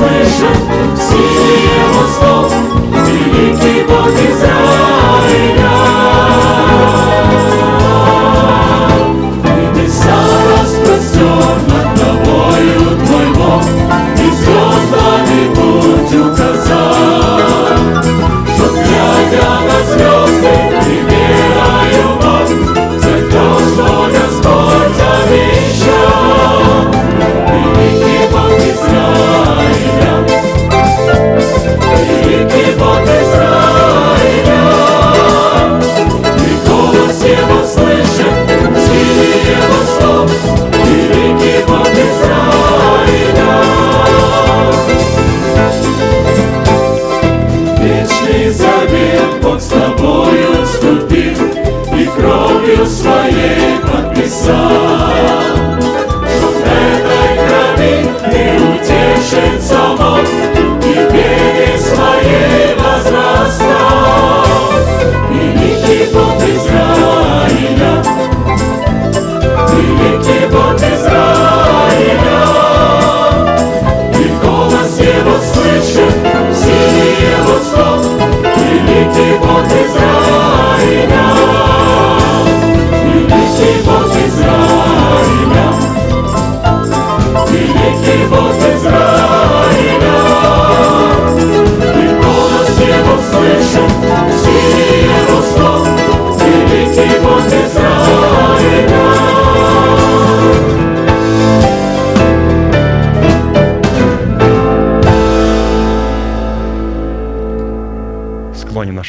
Бог Израиля,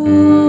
Oh.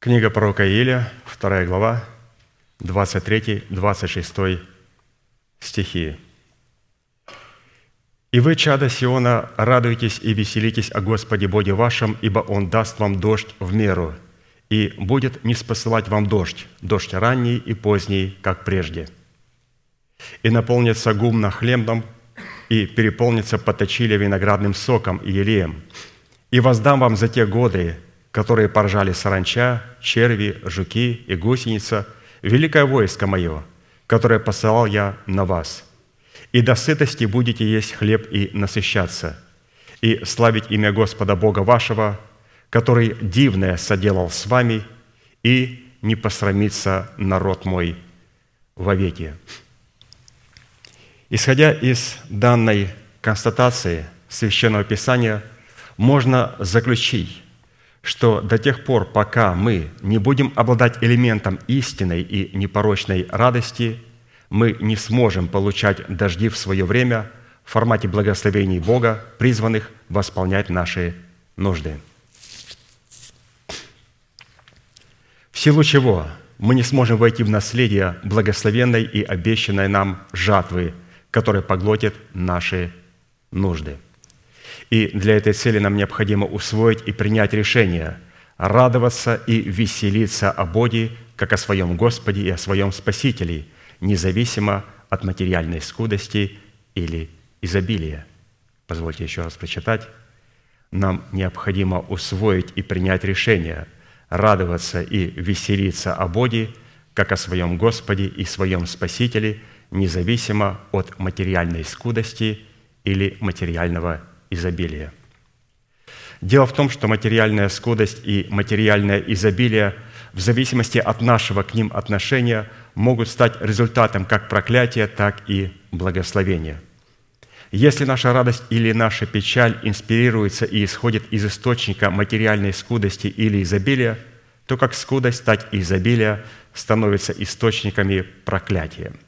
Книга пророка Иля, 2 глава, 23-26 стихи. «И вы, чада Сиона, радуйтесь и веселитесь о Господе Боге вашем, ибо Он даст вам дождь в меру, и будет не спосылать вам дождь, дождь ранний и поздний, как прежде. И наполнится гумно хлебом, и переполнится поточили виноградным соком и елеем. И воздам вам за те годы, которые поржали саранча, черви, жуки и гусеница, великое войско мое, которое посылал я на вас. И до сытости будете есть хлеб и насыщаться, и славить имя Господа Бога вашего, который дивное соделал с вами, и не посрамится народ мой вовеки». Исходя из данной констатации Священного Писания, можно заключить, что до тех пор, пока мы не будем обладать элементом истинной и непорочной радости, мы не сможем получать дожди в свое время в формате благословений Бога, призванных восполнять наши нужды. В силу чего мы не сможем войти в наследие благословенной и обещанной нам жатвы, которая поглотит наши нужды – и для этой цели нам необходимо усвоить и принять решение радоваться и веселиться о Боге, как о своем Господе и о своем Спасителе, независимо от материальной скудости или изобилия. Позвольте еще раз прочитать. Нам необходимо усвоить и принять решение радоваться и веселиться о Боге, как о своем Господе и своем Спасителе, независимо от материальной скудости или материального изобилия. Дело в том, что материальная скудость и материальное изобилие в зависимости от нашего к ним отношения могут стать результатом как проклятия, так и благословения. Если наша радость или наша печаль инспирируется и исходит из источника материальной скудости или изобилия, то как скудость, так и изобилие становятся источниками проклятия –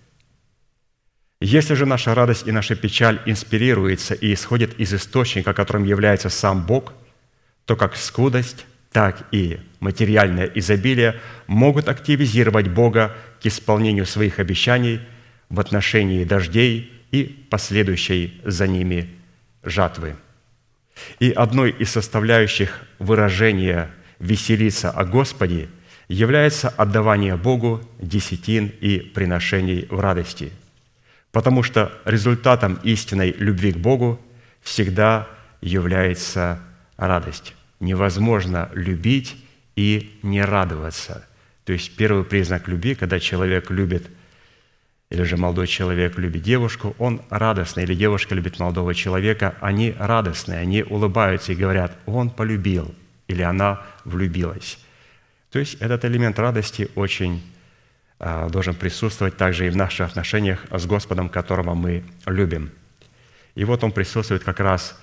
если же наша радость и наша печаль инспирируется и исходит из источника, которым является сам Бог, то как скудость, так и материальное изобилие могут активизировать Бога к исполнению своих обещаний в отношении дождей и последующей за ними жатвы. И одной из составляющих выражения «веселиться о Господе» является отдавание Богу десятин и приношений в радости – Потому что результатом истинной любви к Богу всегда является радость. Невозможно любить и не радоваться. То есть первый признак любви, когда человек любит, или же молодой человек любит девушку, он радостный, или девушка любит молодого человека, они радостные, они улыбаются и говорят, он полюбил, или она влюбилась. То есть этот элемент радости очень должен присутствовать также и в наших отношениях с Господом, которого мы любим. И вот он присутствует как раз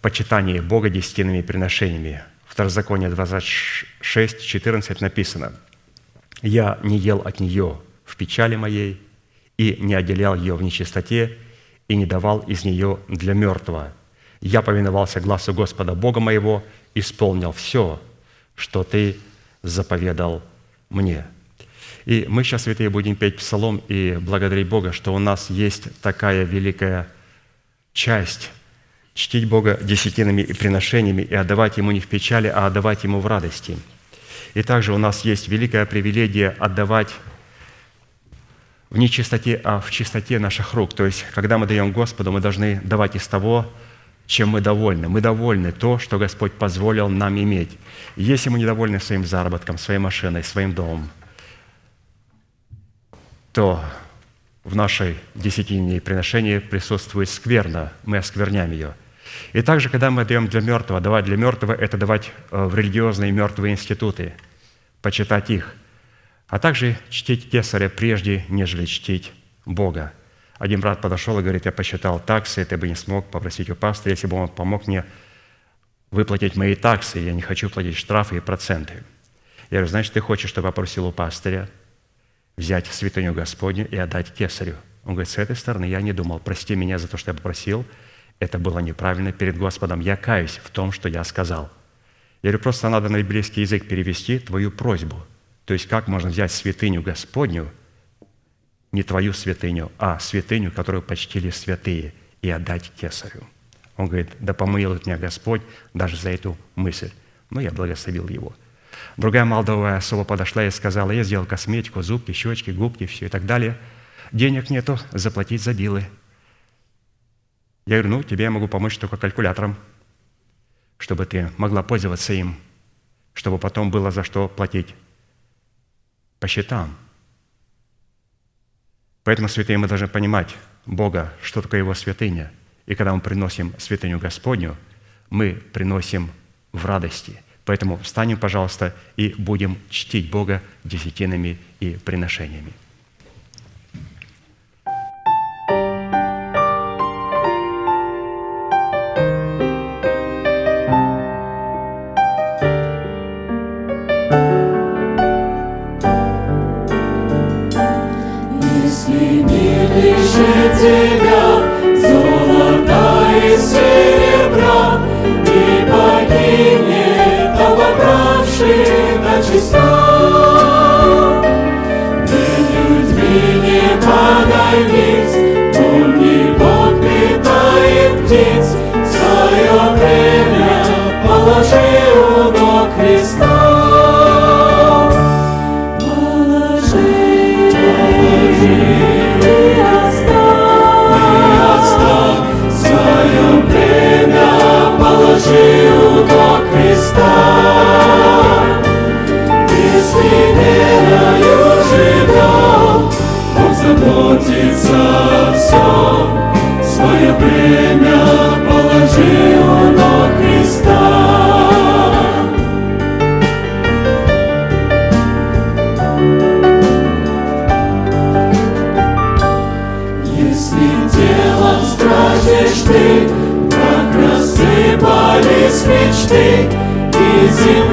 почитании Бога десятинными приношениями. В Второзаконие 26, 14 написано, «Я не ел от нее в печали моей, и не отделял ее в нечистоте, и не давал из нее для мертвого. Я повиновался глазу Господа Бога моего, исполнил все, что Ты заповедал мне». И мы сейчас, святые, будем петь псалом и благодарить Бога, что у нас есть такая великая часть чтить Бога десятинами и приношениями и отдавать Ему не в печали, а отдавать Ему в радости. И также у нас есть великая привилегия отдавать в нечистоте, а в чистоте наших рук. То есть, когда мы даем Господу, мы должны давать из того, чем мы довольны. Мы довольны то, что Господь позволил нам иметь. Если мы недовольны своим заработком, своей машиной, своим домом, то в нашей десятине приношении присутствует скверно, мы оскверняем ее. И также, когда мы даем для мертвого, давать для мертвого – это давать э, в религиозные мертвые институты, почитать их, а также чтить кесаря прежде, нежели чтить Бога. Один брат подошел и говорит, я посчитал таксы, ты бы не смог попросить у пастора, если бы он помог мне выплатить мои таксы, я не хочу платить штрафы и проценты. Я говорю, значит, ты хочешь, чтобы я попросил у пастыря взять святыню Господню и отдать кесарю. Он говорит, с этой стороны я не думал, прости меня за то, что я попросил, это было неправильно перед Господом. Я каюсь в том, что я сказал. Я говорю, просто надо на еврейский язык перевести твою просьбу. То есть как можно взять святыню Господню, не твою святыню, а святыню, которую почтили святые, и отдать кесарю. Он говорит, да помилует меня Господь даже за эту мысль. Ну, я благословил его. Другая молдовая особо подошла и сказала, я сделал косметику, зубки, щечки, губки, все и так далее. Денег нету, заплатить за билы. Я говорю, ну, тебе я могу помочь только калькулятором, чтобы ты могла пользоваться им, чтобы потом было за что платить по счетам. Поэтому, святые, мы должны понимать Бога, что такое Его святыня. И когда мы приносим святыню Господню, мы приносим в радости – Поэтому встанем, пожалуйста, и будем чтить Бога десятинами и приношениями. Если мир лишит тебя золота и серебра, She's ты, как рассыпались мечты, и земная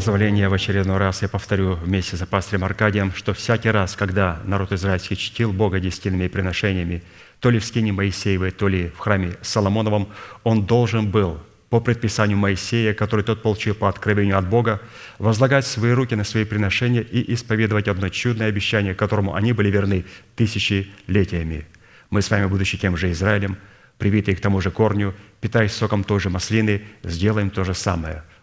позволения в очередной раз я повторю вместе с пастором Аркадием, что всякий раз, когда народ израильский чтил Бога десятильными приношениями, то ли в скине Моисеевой, то ли в храме Соломоновом, он должен был по предписанию Моисея, который тот получил по откровению от Бога, возлагать свои руки на свои приношения и исповедовать одно чудное обещание, которому они были верны тысячелетиями. Мы с вами, будучи тем же Израилем, привитые к тому же корню, питаясь соком той же маслины, сделаем то же самое.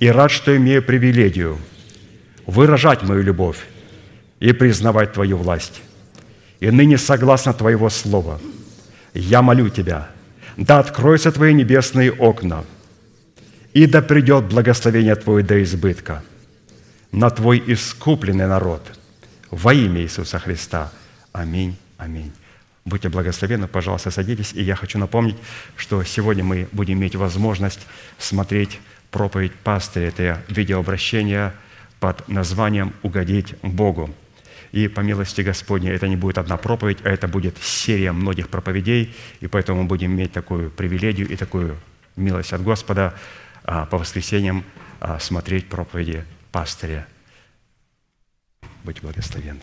и рад, что имею привилегию выражать мою любовь и признавать Твою власть. И ныне, согласно Твоего Слова, я молю Тебя, да откроются Твои небесные окна, и да придет благословение Твое до избытка на Твой искупленный народ во имя Иисуса Христа. Аминь. Аминь. Будьте благословенны, пожалуйста, садитесь. И я хочу напомнить, что сегодня мы будем иметь возможность смотреть проповедь пастыря. Это видеообращение под названием «Угодить Богу». И по милости Господней это не будет одна проповедь, а это будет серия многих проповедей, и поэтому мы будем иметь такую привилегию и такую милость от Господа а, по воскресеньям а, смотреть проповеди пастыря. Будьте благословенны.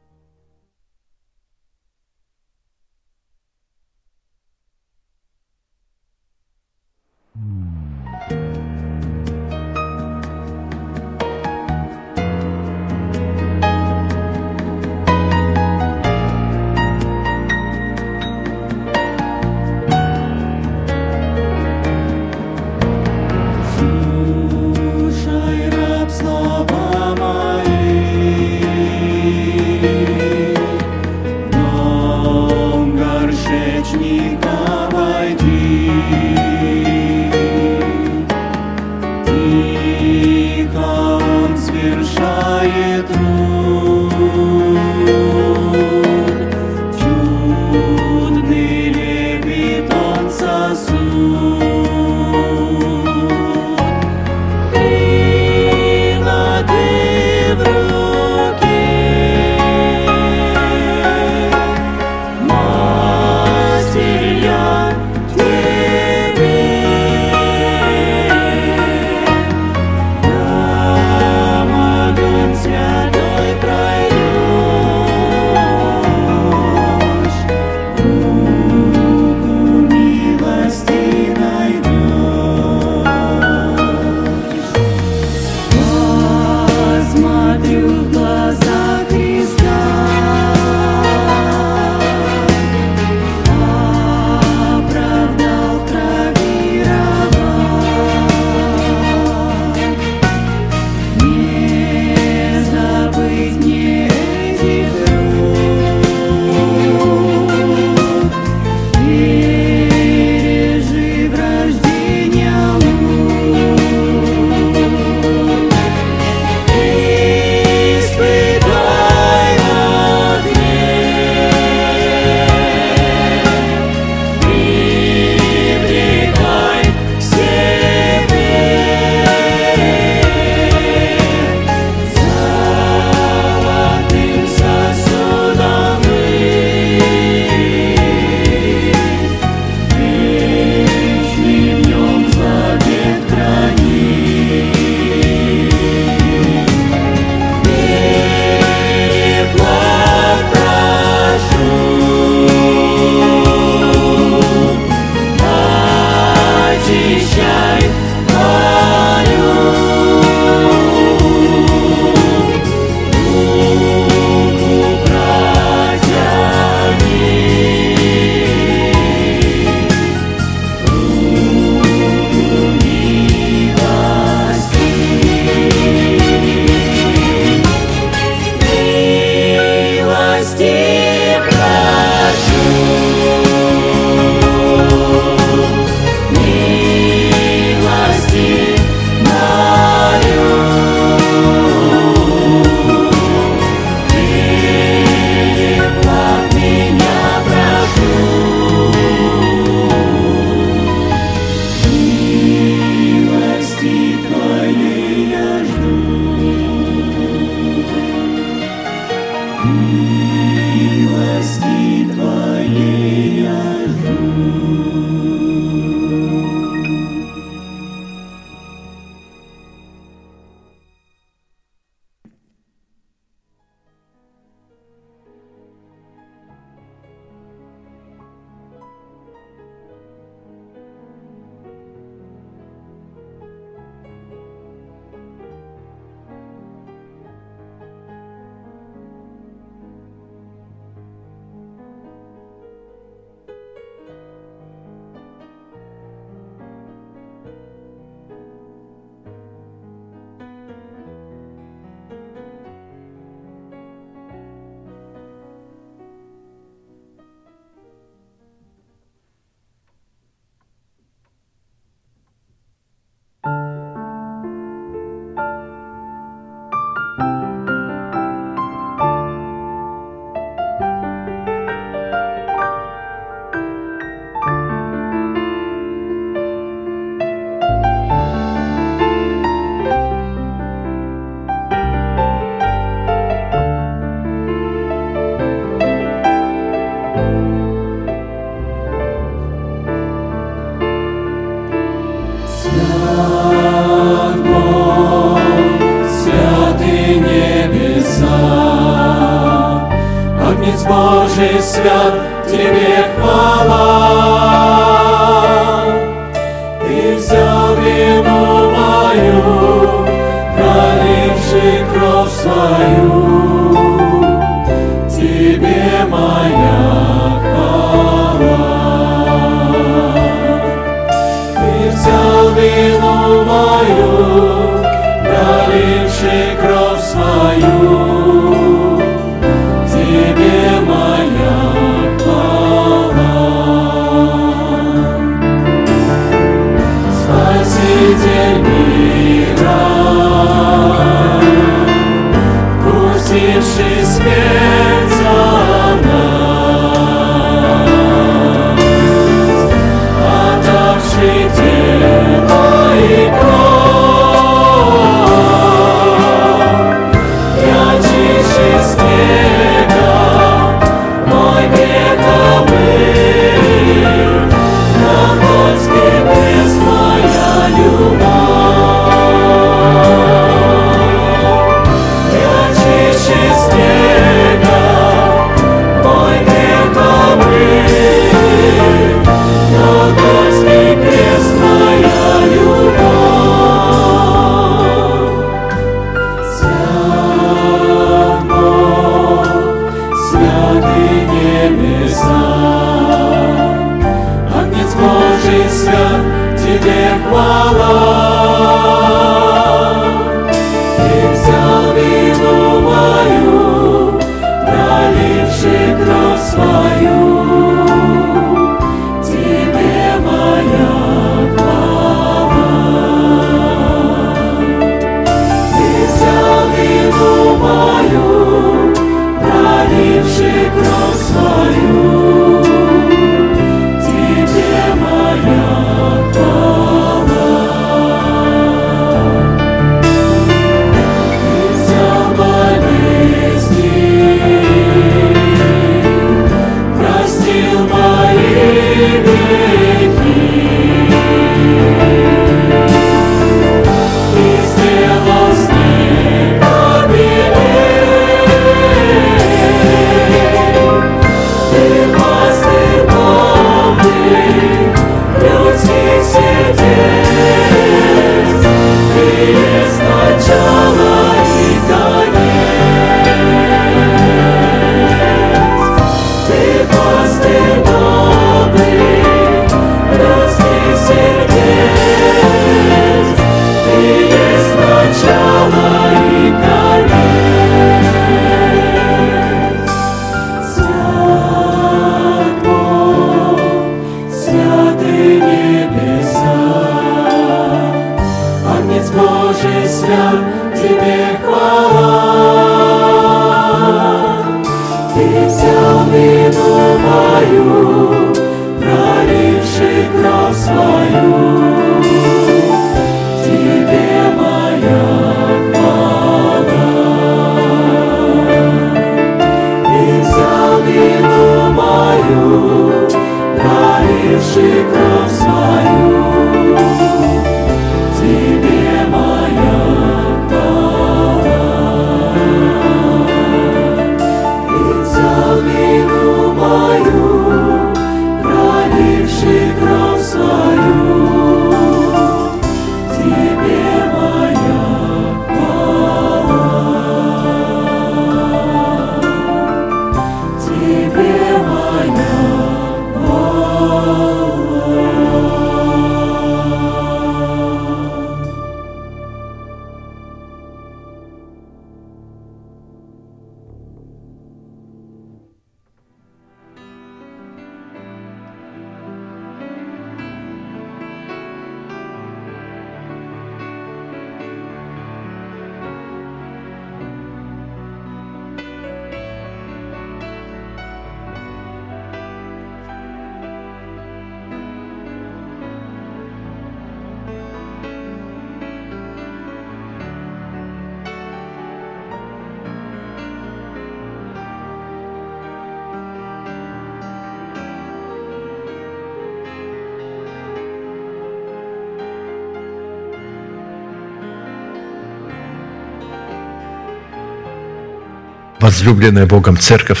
Возлюбленная Богом Церковь,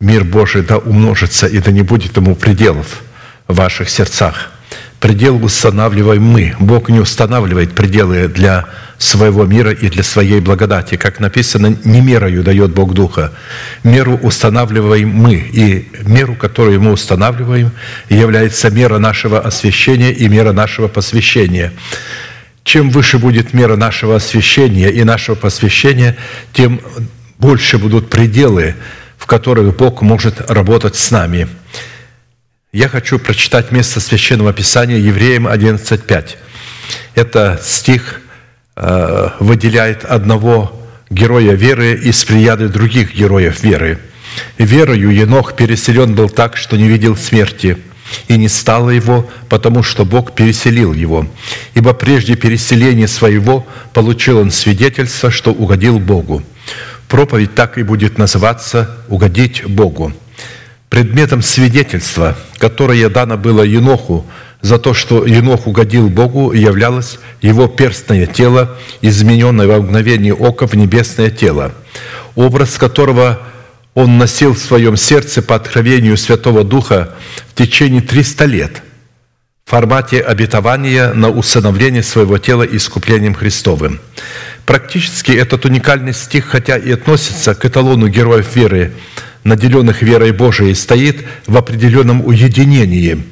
мир Божий да умножится, и да не будет ему пределов в ваших сердцах. Предел устанавливаем мы. Бог не устанавливает пределы для своего мира и для своей благодати. Как написано, не мерою дает Бог Духа. Меру устанавливаем мы. И меру, которую мы устанавливаем, является мера нашего освящения и мера нашего посвящения. Чем выше будет мера нашего освящения и нашего посвящения, тем больше будут пределы, в которых Бог может работать с нами. Я хочу прочитать место Священного Писания Евреям 11.5. Это стих э, выделяет одного героя веры из прияды других героев веры. «Верою Енох переселен был так, что не видел смерти, и не стало его, потому что Бог переселил его. Ибо прежде переселения своего получил он свидетельство, что угодил Богу. Проповедь так и будет называться «Угодить Богу». Предметом свидетельства, которое дано было Еноху за то, что Енох угодил Богу, являлось его перстное тело, измененное во мгновение ока в небесное тело, образ которого он носил в своем сердце по откровению Святого Духа в течение 300 лет в формате обетования на усыновление своего тела искуплением Христовым. Практически этот уникальный стих, хотя и относится к эталону героев веры, наделенных верой Божией, стоит в определенном уединении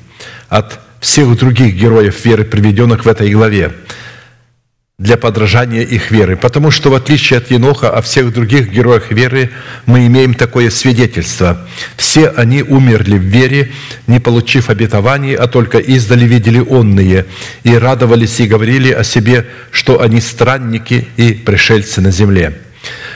от всех других героев веры, приведенных в этой главе, для подражания их веры. Потому что, в отличие от Еноха, о всех других героях веры мы имеем такое свидетельство. Все они умерли в вере, не получив обетований, а только издали видели онные, и радовались и говорили о себе, что они странники и пришельцы на земле.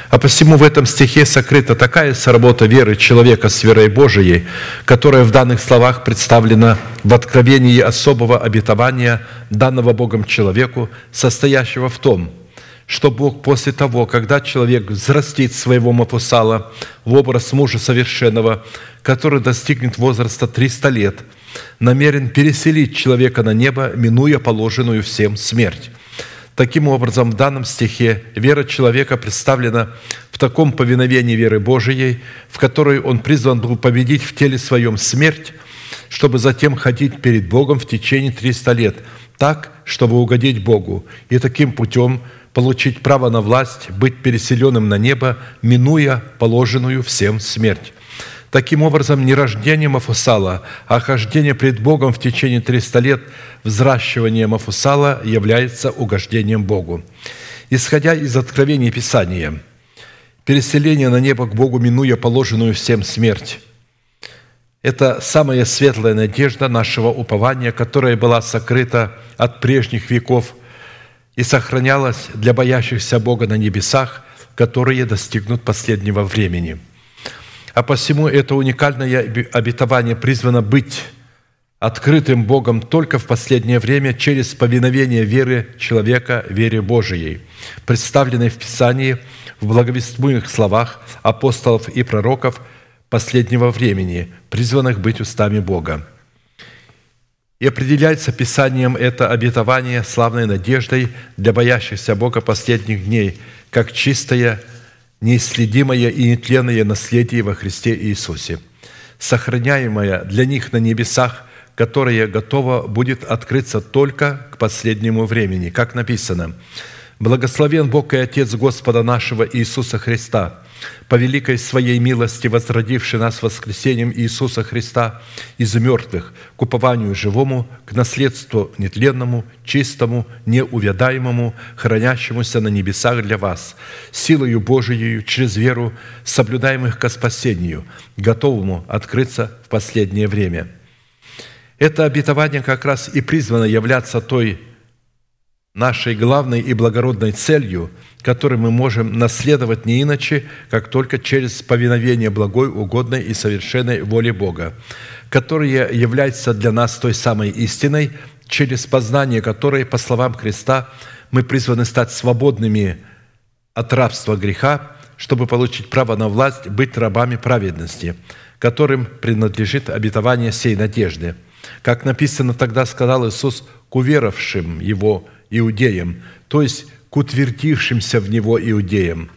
А посему в этом стихе сокрыта такая сработа веры человека с верой Божией, которая в данных словах представлена в откровении особого обетования, данного Богом человеку, состоящего в том, что Бог после того, когда человек взрастит своего Мафусала в образ мужа совершенного, который достигнет возраста 300 лет, намерен переселить человека на небо, минуя положенную всем смерть. Таким образом, в данном стихе вера человека представлена в таком повиновении веры Божией, в которой он призван был победить в теле своем смерть, чтобы затем ходить перед Богом в течение 300 лет, так, чтобы угодить Богу, и таким путем получить право на власть, быть переселенным на небо, минуя положенную всем смерть. Таким образом, не рождение Мафусала, а хождение пред Богом в течение 300 лет взращивания Мафусала является угождением Богу. Исходя из откровений Писания, переселение на небо к Богу, минуя положенную всем смерть, это самая светлая надежда нашего упования, которая была сокрыта от прежних веков и сохранялась для боящихся Бога на небесах, которые достигнут последнего времени – а посему это уникальное обетование призвано быть открытым Богом только в последнее время через повиновение веры человека, вере Божией, представленной в Писании в благовествуемых словах апостолов и пророков последнего времени, призванных быть устами Бога. И определяется Писанием это обетование славной надеждой для боящихся Бога последних дней, как чистая неисследимое и нетленное наследие во Христе Иисусе, сохраняемое для них на небесах, которое готово будет открыться только к последнему времени. Как написано, «Благословен Бог и Отец Господа нашего Иисуса Христа, по великой Своей милости, возродивший нас воскресением Иисуса Христа из мертвых к упованию живому, к наследству нетленному, чистому, неувядаемому, хранящемуся на небесах для вас, силою Божией через веру, соблюдаемых ко спасению, готовому открыться в последнее время». Это обетование как раз и призвано являться той нашей главной и благородной целью – который мы можем наследовать не иначе, как только через повиновение благой, угодной и совершенной воле Бога, которая является для нас той самой истиной, через познание которой, по словам Христа, мы призваны стать свободными от рабства греха, чтобы получить право на власть, быть рабами праведности, которым принадлежит обетование сей надежды. Как написано тогда, сказал Иисус к уверовавшим Его иудеям, то есть к утвердившимся в него иудеям.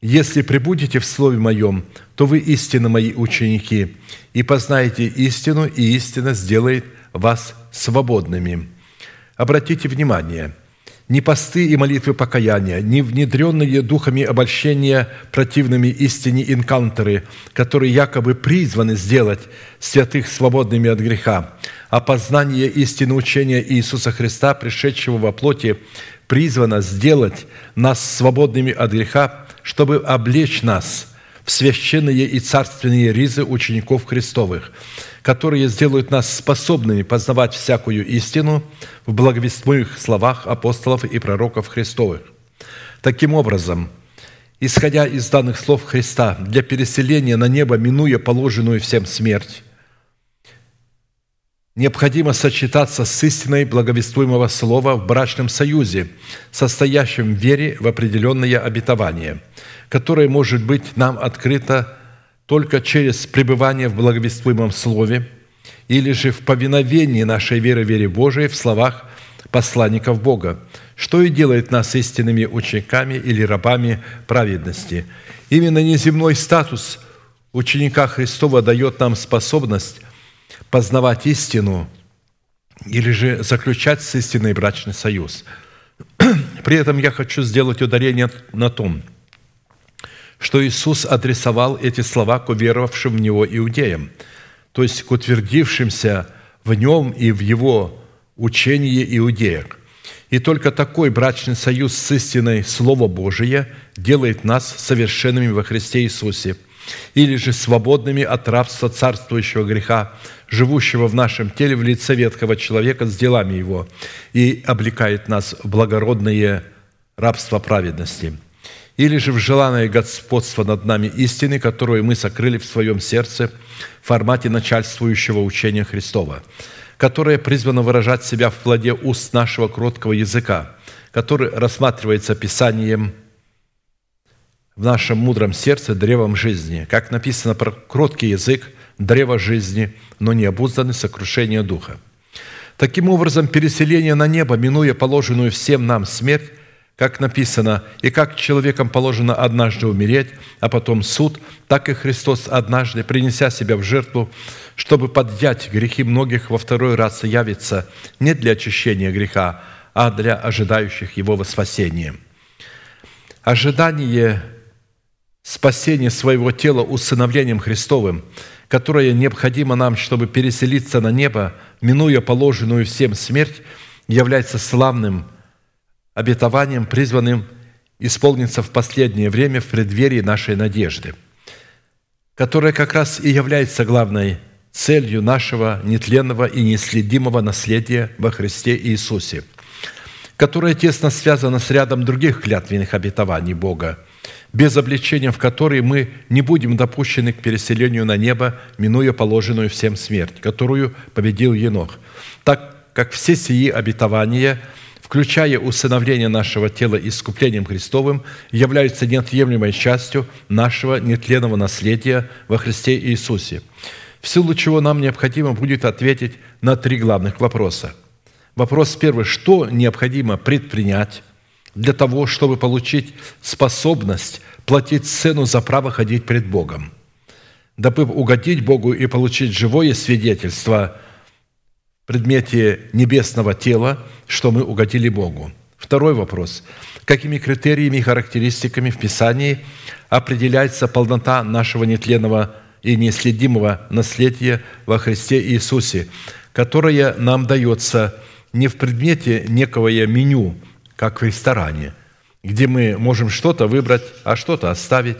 Если прибудете в Слове Моем, то вы истинно Мои ученики, и познаете истину, и истина сделает вас свободными». Обратите внимание, ни посты и молитвы покаяния, ни внедренные духами обольщения противными истине инкаунтеры, которые якобы призваны сделать святых свободными от греха, а познание истины учения Иисуса Христа, пришедшего во плоти, призвано сделать нас свободными от греха, чтобы облечь нас в священные и царственные ризы учеников Христовых, которые сделают нас способными познавать всякую истину в благовестных словах апостолов и пророков Христовых. Таким образом, исходя из данных слов Христа, для переселения на небо, минуя положенную всем смерть, необходимо сочетаться с истиной благовествуемого слова в брачном союзе, состоящем в вере в определенное обетование, которое может быть нам открыто только через пребывание в благовествуемом слове или же в повиновении нашей веры вере Божией в словах посланников Бога, что и делает нас истинными учениками или рабами праведности. Именно неземной статус ученика Христова дает нам способность познавать истину или же заключать с истиной брачный союз. При этом я хочу сделать ударение на том, что Иисус адресовал эти слова к уверовавшим в Него иудеям, то есть к утвердившимся в Нем и в Его учении иудеях. И только такой брачный союз с истиной Слова Божия делает нас совершенными во Христе Иисусе – или же свободными от рабства царствующего греха, живущего в нашем теле в лице ветхого человека с делами его, и облекает нас в благородное рабство праведности, или же в желанное господство над нами истины, которую мы сокрыли в своем сердце в формате начальствующего учения Христова, которое призвано выражать себя в плоде уст нашего кроткого языка, который рассматривается Писанием – в нашем мудром сердце древом жизни. Как написано про кроткий язык, древо жизни, но не обузданный сокрушение духа. Таким образом, переселение на небо, минуя положенную всем нам смерть, как написано, и как человеком положено однажды умереть, а потом суд, так и Христос однажды, принеся себя в жертву, чтобы поднять грехи многих во второй раз явится не для очищения греха, а для ожидающих его во спасение. Ожидание спасение своего тела усыновлением Христовым, которое необходимо нам, чтобы переселиться на небо, минуя положенную всем смерть, является славным обетованием, призванным исполниться в последнее время в преддверии нашей надежды, которая как раз и является главной целью нашего нетленного и неследимого наследия во Христе Иисусе, которая тесно связана с рядом других клятвенных обетований Бога – без обличения в которые мы не будем допущены к переселению на небо, минуя положенную всем смерть, которую победил Енох. Так как все сии обетования, включая усыновление нашего тела искуплением Христовым, являются неотъемлемой частью нашего нетленного наследия во Христе Иисусе, в силу чего нам необходимо будет ответить на три главных вопроса. Вопрос первый. Что необходимо предпринять для того, чтобы получить способность платить цену за право ходить пред Богом, дабы угодить Богу и получить живое свидетельство в предмете небесного тела, что мы угодили Богу. Второй вопрос. Какими критериями и характеристиками в Писании определяется полнота нашего нетленного и неследимого наследия во Христе Иисусе, которое нам дается не в предмете некого меню – как в ресторане, где мы можем что-то выбрать, а что-то оставить,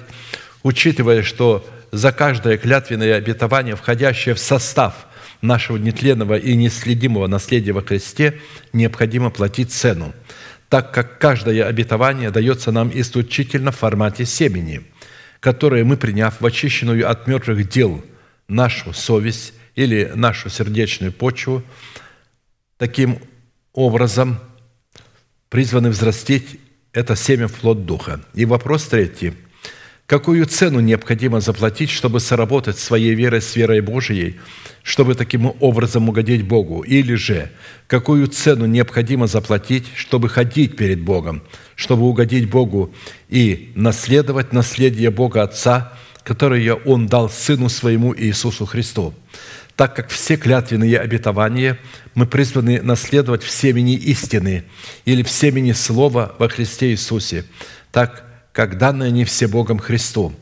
учитывая, что за каждое клятвенное обетование, входящее в состав нашего нетленного и неследимого наследия во Христе, необходимо платить цену, так как каждое обетование дается нам исключительно в формате семени, которое мы, приняв в очищенную от мертвых дел нашу совесть или нашу сердечную почву, таким образом призваны взрастить это семя в плод Духа. И вопрос третий. Какую цену необходимо заплатить, чтобы соработать своей верой с верой Божией, чтобы таким образом угодить Богу? Или же, какую цену необходимо заплатить, чтобы ходить перед Богом, чтобы угодить Богу и наследовать наследие Бога Отца, которое Он дал Сыну Своему Иисусу Христу? Так как все клятвенные обетования мы призваны наследовать в семени истины или в семени Слова во Христе Иисусе, так как данные они все Богом Христу.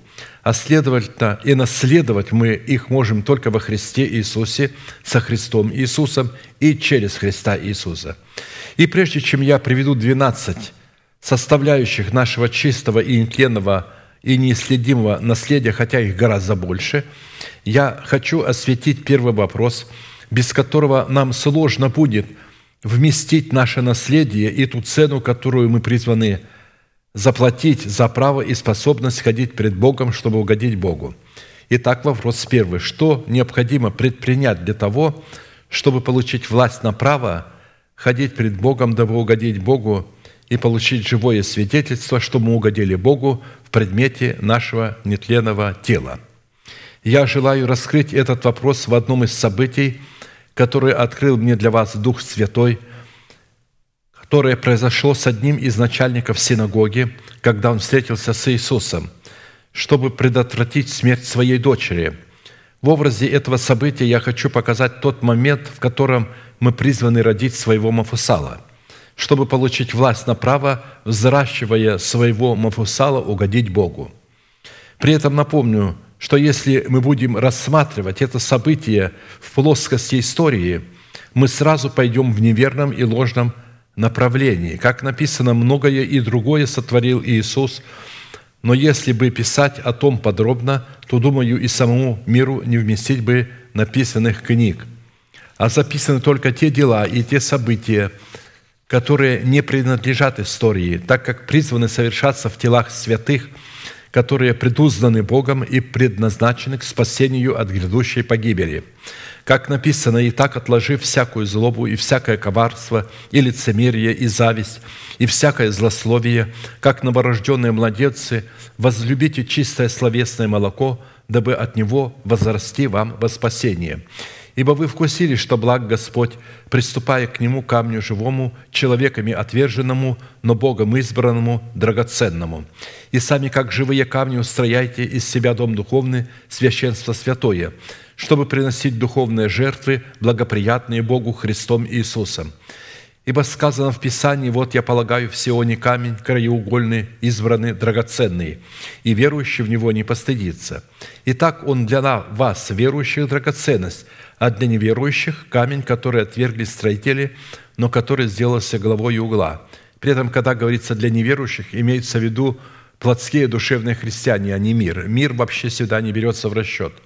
А следовательно, и наследовать мы их можем только во Христе Иисусе, со Христом Иисусом и через Христа Иисуса. И прежде чем я приведу 12 составляющих нашего чистого и нетленного и неисследимого наследия, хотя их гораздо больше, я хочу осветить первый вопрос, без которого нам сложно будет вместить наше наследие и ту цену, которую мы призваны заплатить за право и способность ходить пред Богом, чтобы угодить Богу. Итак, вопрос первый. Что необходимо предпринять для того, чтобы получить власть на право ходить пред Богом, дабы угодить Богу и получить живое свидетельство, что мы угодили Богу в предмете нашего нетленного тела? Я желаю раскрыть этот вопрос в одном из событий, которое открыл мне для вас Дух Святой – которое произошло с одним из начальников синагоги, когда он встретился с Иисусом, чтобы предотвратить смерть своей дочери. В образе этого события я хочу показать тот момент, в котором мы призваны родить своего Мафусала, чтобы получить власть на право, взращивая своего Мафусала, угодить Богу. При этом напомню, что если мы будем рассматривать это событие в плоскости истории, мы сразу пойдем в неверном и ложном направлении. Как написано, многое и другое сотворил Иисус, но если бы писать о том подробно, то, думаю, и самому миру не вместить бы написанных книг. А записаны только те дела и те события, которые не принадлежат истории, так как призваны совершаться в телах святых, которые предузнаны Богом и предназначены к спасению от грядущей погибели – как написано, «И так, отложив всякую злобу и всякое коварство, и лицемерие, и зависть, и всякое злословие, как новорожденные младенцы, возлюбите чистое словесное молоко, дабы от него возрасти вам во спасение. Ибо вы вкусили, что благ Господь, приступая к Нему камню живому, человеками отверженному, но Богом избранному, драгоценному. И сами, как живые камни, устрояйте из себя дом духовный, священство святое, чтобы приносить духовные жертвы, благоприятные Богу Христом Иисусом. Ибо сказано в Писании, «Вот я полагаю в Сионе камень, краеугольный, избранный, драгоценный, и верующий в него не постыдится. Итак, он для вас, верующих, драгоценность, а для неверующих – камень, который отвергли строители, но который сделался главой угла». При этом, когда говорится «для неверующих», имеется в виду плотские душевные христиане, а не мир. Мир вообще сюда не берется в расчет –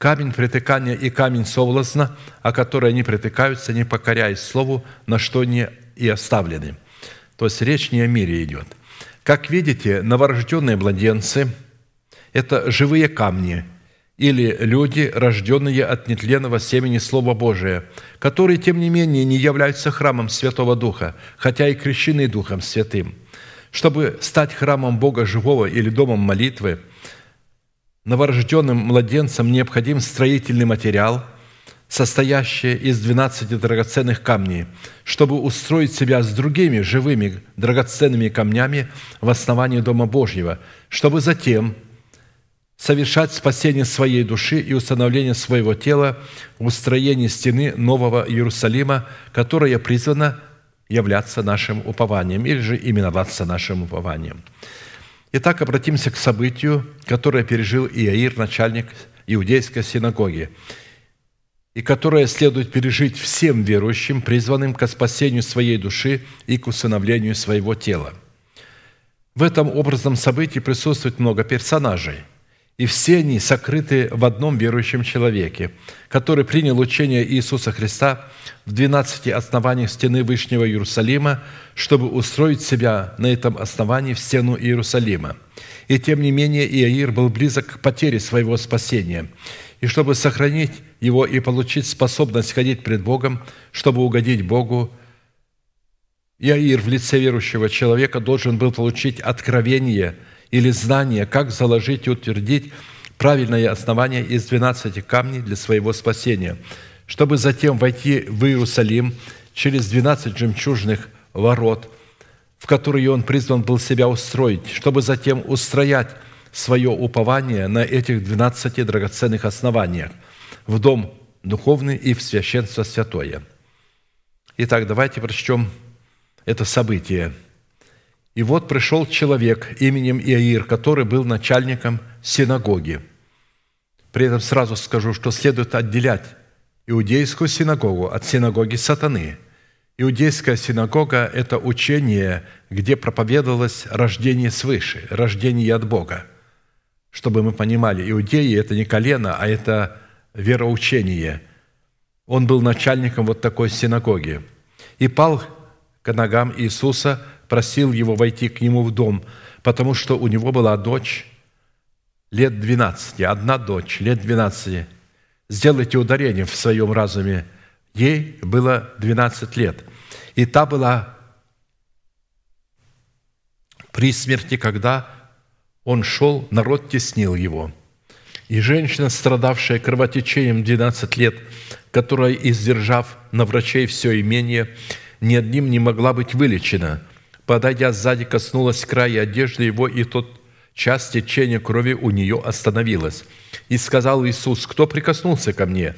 камень притыкания и камень соблазна, о который они притыкаются, не покоряясь слову, на что они и оставлены». То есть речь не о мире идет. Как видите, новорожденные младенцы – это живые камни или люди, рожденные от нетленного семени Слова Божия, которые, тем не менее, не являются храмом Святого Духа, хотя и крещены Духом Святым. Чтобы стать храмом Бога живого или домом молитвы – новорожденным младенцам необходим строительный материал, состоящий из 12 драгоценных камней, чтобы устроить себя с другими живыми драгоценными камнями в основании Дома Божьего, чтобы затем совершать спасение своей души и установление своего тела в устроении стены Нового Иерусалима, которая призвана являться нашим упованием или же именоваться нашим упованием – Итак, обратимся к событию, которое пережил Иаир, начальник иудейской синагоги, и которое следует пережить всем верующим, призванным к спасению своей души и к усыновлению своего тела. В этом образном событии присутствует много персонажей – и все они сокрыты в одном верующем человеке, который принял учение Иисуса Христа в 12 основаниях стены Вышнего Иерусалима, чтобы устроить себя на этом основании в стену Иерусалима. И тем не менее Иаир был близок к потере своего спасения. И чтобы сохранить его и получить способность ходить пред Богом, чтобы угодить Богу, Иаир в лице верующего человека должен был получить откровение – или знание, как заложить и утвердить правильное основание из 12 камней для своего спасения, чтобы затем войти в Иерусалим через 12 жемчужных ворот, в которые он призван был себя устроить, чтобы затем устроять свое упование на этих 12 драгоценных основаниях в дом духовный и в священство святое. Итак, давайте прочтем это событие. «И вот пришел человек именем Иаир, который был начальником синагоги». При этом сразу скажу, что следует отделять иудейскую синагогу от синагоги сатаны. Иудейская синагога – это учение, где проповедовалось рождение свыше, рождение от Бога. Чтобы мы понимали, иудеи – это не колено, а это вероучение. Он был начальником вот такой синагоги. И пал к ногам Иисуса, просил его войти к нему в дом, потому что у него была дочь лет 12, одна дочь лет 12. Сделайте ударение в своем разуме. Ей было 12 лет. И та была при смерти, когда он шел, народ теснил его. И женщина, страдавшая кровотечением 12 лет, которая, издержав на врачей все имение, ни одним не могла быть вылечена, подойдя сзади, коснулась края одежды его, и тот час течения крови у нее остановилось. И сказал Иисус, кто прикоснулся ко мне?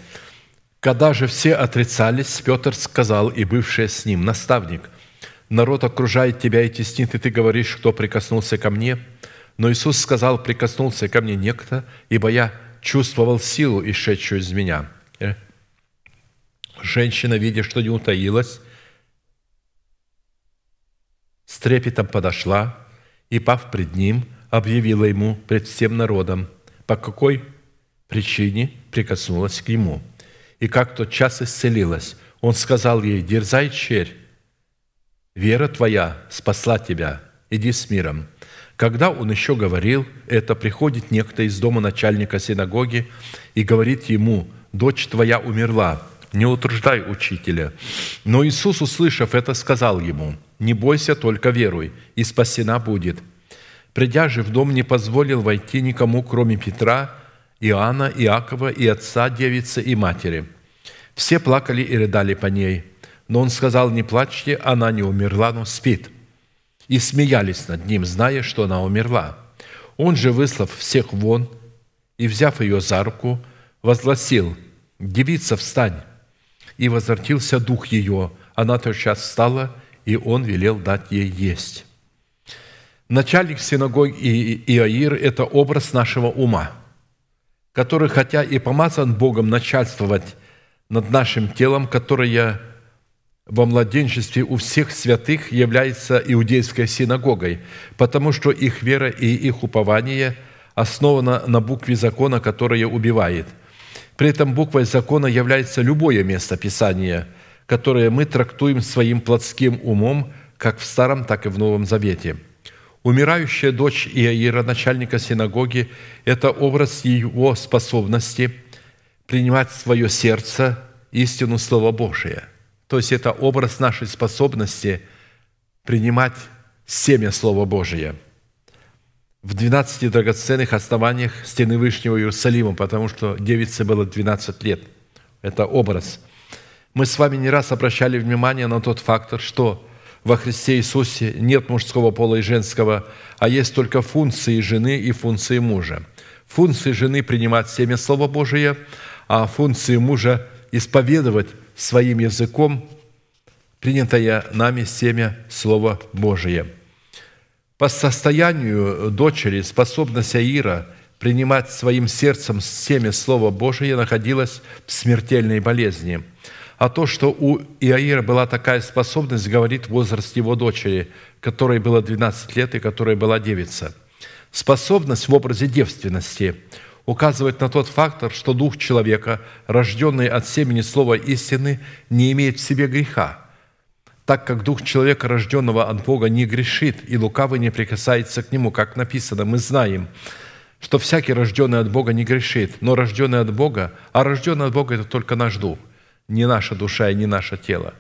Когда же все отрицались, Петр сказал, и бывший с ним, наставник, народ окружает тебя и теснит, и ты говоришь, кто прикоснулся ко мне – но Иисус сказал, прикоснулся ко мне некто, ибо я чувствовал силу, исшедшую из меня. Э? Женщина, видя, что не утаилась, с трепетом подошла и, пав пред ним, объявила ему пред всем народом, по какой причине прикоснулась к нему. И как тот час исцелилась, он сказал ей, «Дерзай, черь, вера твоя спасла тебя, иди с миром». Когда он еще говорил это, приходит некто из дома начальника синагоги и говорит ему, «Дочь твоя умерла, не утруждай учителя». Но Иисус, услышав это, сказал ему, «Не бойся, только веруй, и спасена будет». Придя же в дом, не позволил войти никому, кроме Петра, Иоанна, Иакова и отца девицы и матери. Все плакали и рыдали по ней. Но он сказал, не плачьте, она не умерла, но спит и смеялись над ним, зная, что она умерла. Он же, выслав всех вон и, взяв ее за руку, возгласил, «Девица, встань!» И возвратился дух ее. Она тотчас встала, и он велел дать ей есть. Начальник синагоги Иаир – это образ нашего ума, который, хотя и помазан Богом начальствовать над нашим телом, которое во младенчестве у всех святых является иудейской синагогой, потому что их вера и их упование основано на букве закона, которая убивает. При этом буквой закона является любое место Писания, которое мы трактуем своим плотским умом, как в Старом, так и в Новом Завете. Умирающая дочь Иаира, начальника синагоги, это образ его способности принимать в свое сердце истину Слова Божия – то есть это образ нашей способности принимать семя Слова Божия в 12 драгоценных основаниях стены Вышнего Иерусалима, потому что девице было 12 лет. Это образ. Мы с вами не раз обращали внимание на тот фактор, что во Христе Иисусе нет мужского пола и женского, а есть только функции жены и функции мужа. Функции жены принимать семя Слова Божия, а функции мужа исповедовать своим языком принятое нами семя Слова Божие. По состоянию дочери способность Аира принимать своим сердцем семя Слова Божие находилась в смертельной болезни. А то, что у Иаира была такая способность, говорит возраст его дочери, которой было 12 лет и которая была девица. Способность в образе девственности – указывает на тот фактор, что дух человека, рожденный от семени слова истины, не имеет в себе греха, так как дух человека, рожденного от Бога, не грешит, и лукавый не прикасается к нему, как написано. Мы знаем, что всякий, рожденный от Бога, не грешит, но рожденный от Бога, а рожденный от Бога – это только наш дух, не наша душа и не наше тело.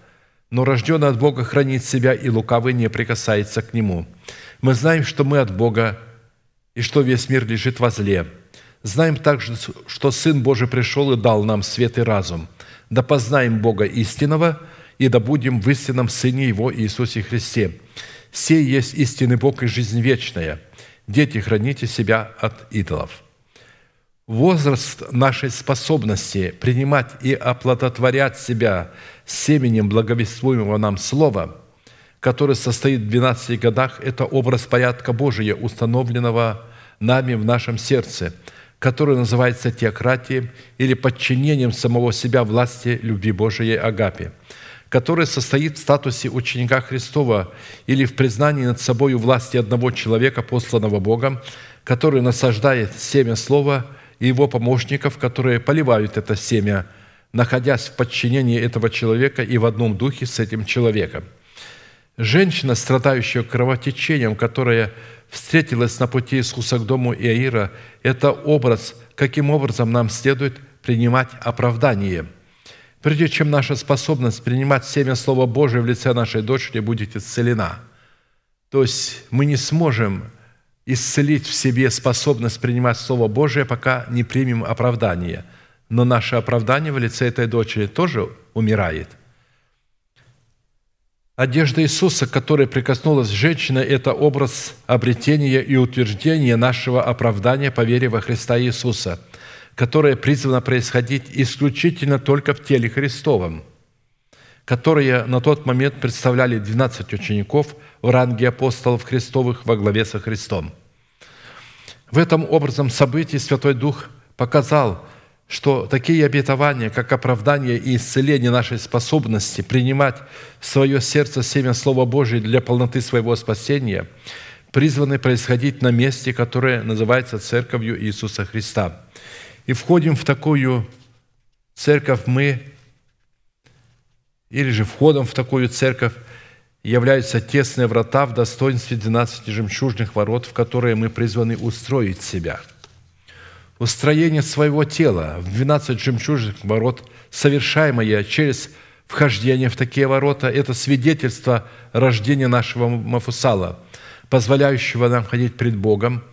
Но рожденный от Бога хранит себя, и лукавый не прикасается к нему. Мы знаем, что мы от Бога и что весь мир лежит во зле. Знаем также, что Сын Божий пришел и дал нам свет и разум. Да познаем Бога истинного, и да будем в истинном Сыне Его Иисусе Христе. Сей есть истинный Бог и жизнь вечная. Дети, храните себя от идолов». Возраст нашей способности принимать и оплодотворять себя семенем благовествуемого нам Слова, который состоит в 12 годах, это образ порядка Божия, установленного нами в нашем сердце, который называется теократией или подчинением самого себя власти любви Божией Агапи, который состоит в статусе ученика Христова или в признании над собой власти одного человека, посланного Богом, который насаждает семя Слова – и его помощников, которые поливают это семя, находясь в подчинении этого человека и в одном духе с этим человеком. Женщина, страдающая кровотечением, которая встретилась на пути Иисуса к дому Иаира, это образ, каким образом нам следует принимать оправдание. Прежде чем наша способность принимать семя Слова Божия в лице нашей дочери будет исцелена. То есть мы не сможем исцелить в себе способность принимать Слово Божие, пока не примем оправдание. Но наше оправдание в лице этой дочери тоже умирает. Одежда Иисуса, к которой прикоснулась женщина, это образ обретения и утверждения нашего оправдания по вере во Христа Иисуса, которое призвано происходить исключительно только в теле Христовом, которые на тот момент представляли 12 учеников – в ранге апостолов Христовых во главе со Христом. В этом образом событии Святой Дух показал, что такие обетования, как оправдание и исцеление нашей способности принимать в свое сердце семя Слова Божие для полноты своего спасения, призваны происходить на месте, которое называется Церковью Иисуса Христа. И входим в такую церковь мы, или же входом в такую церковь являются тесные врата в достоинстве 12 жемчужных ворот, в которые мы призваны устроить себя. Устроение своего тела в 12 жемчужных ворот, совершаемое через вхождение в такие ворота, это свидетельство рождения нашего Мафусала, позволяющего нам ходить пред Богом,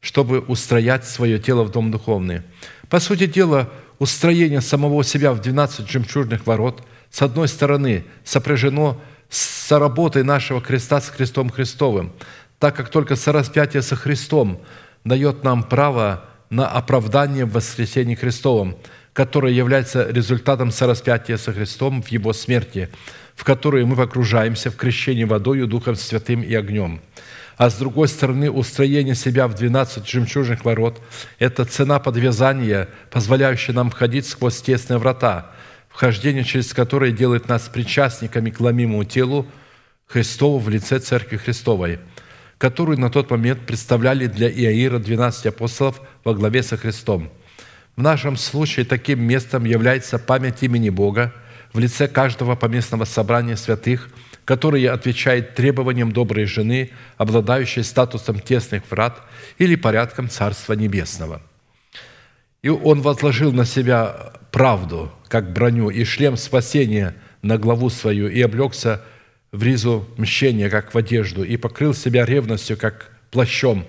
чтобы устроять свое тело в дом духовный. По сути дела, устроение самого себя в 12 жемчужных ворот, с одной стороны, сопряжено с работой нашего креста с Христом Христовым, так как только сораспятие со Христом дает нам право на оправдание в воскресении Христовом, которое является результатом сораспятия со Христом в Его смерти, в которой мы погружаемся в крещение водою, Духом Святым и огнем. А с другой стороны, устроение себя в 12 жемчужных ворот – это цена подвязания, позволяющая нам входить сквозь тесные врата – вхождение через которое делает нас причастниками к ломимому телу Христову в лице Церкви Христовой, которую на тот момент представляли для Иаира 12 апостолов во главе со Христом. В нашем случае таким местом является память имени Бога в лице каждого поместного собрания святых, которое отвечает требованиям доброй жены, обладающей статусом тесных врат или порядком Царства Небесного. И он возложил на себя правду, как броню, и шлем спасения на главу свою, и облегся в ризу мщения, как в одежду, и покрыл себя ревностью, как плащом.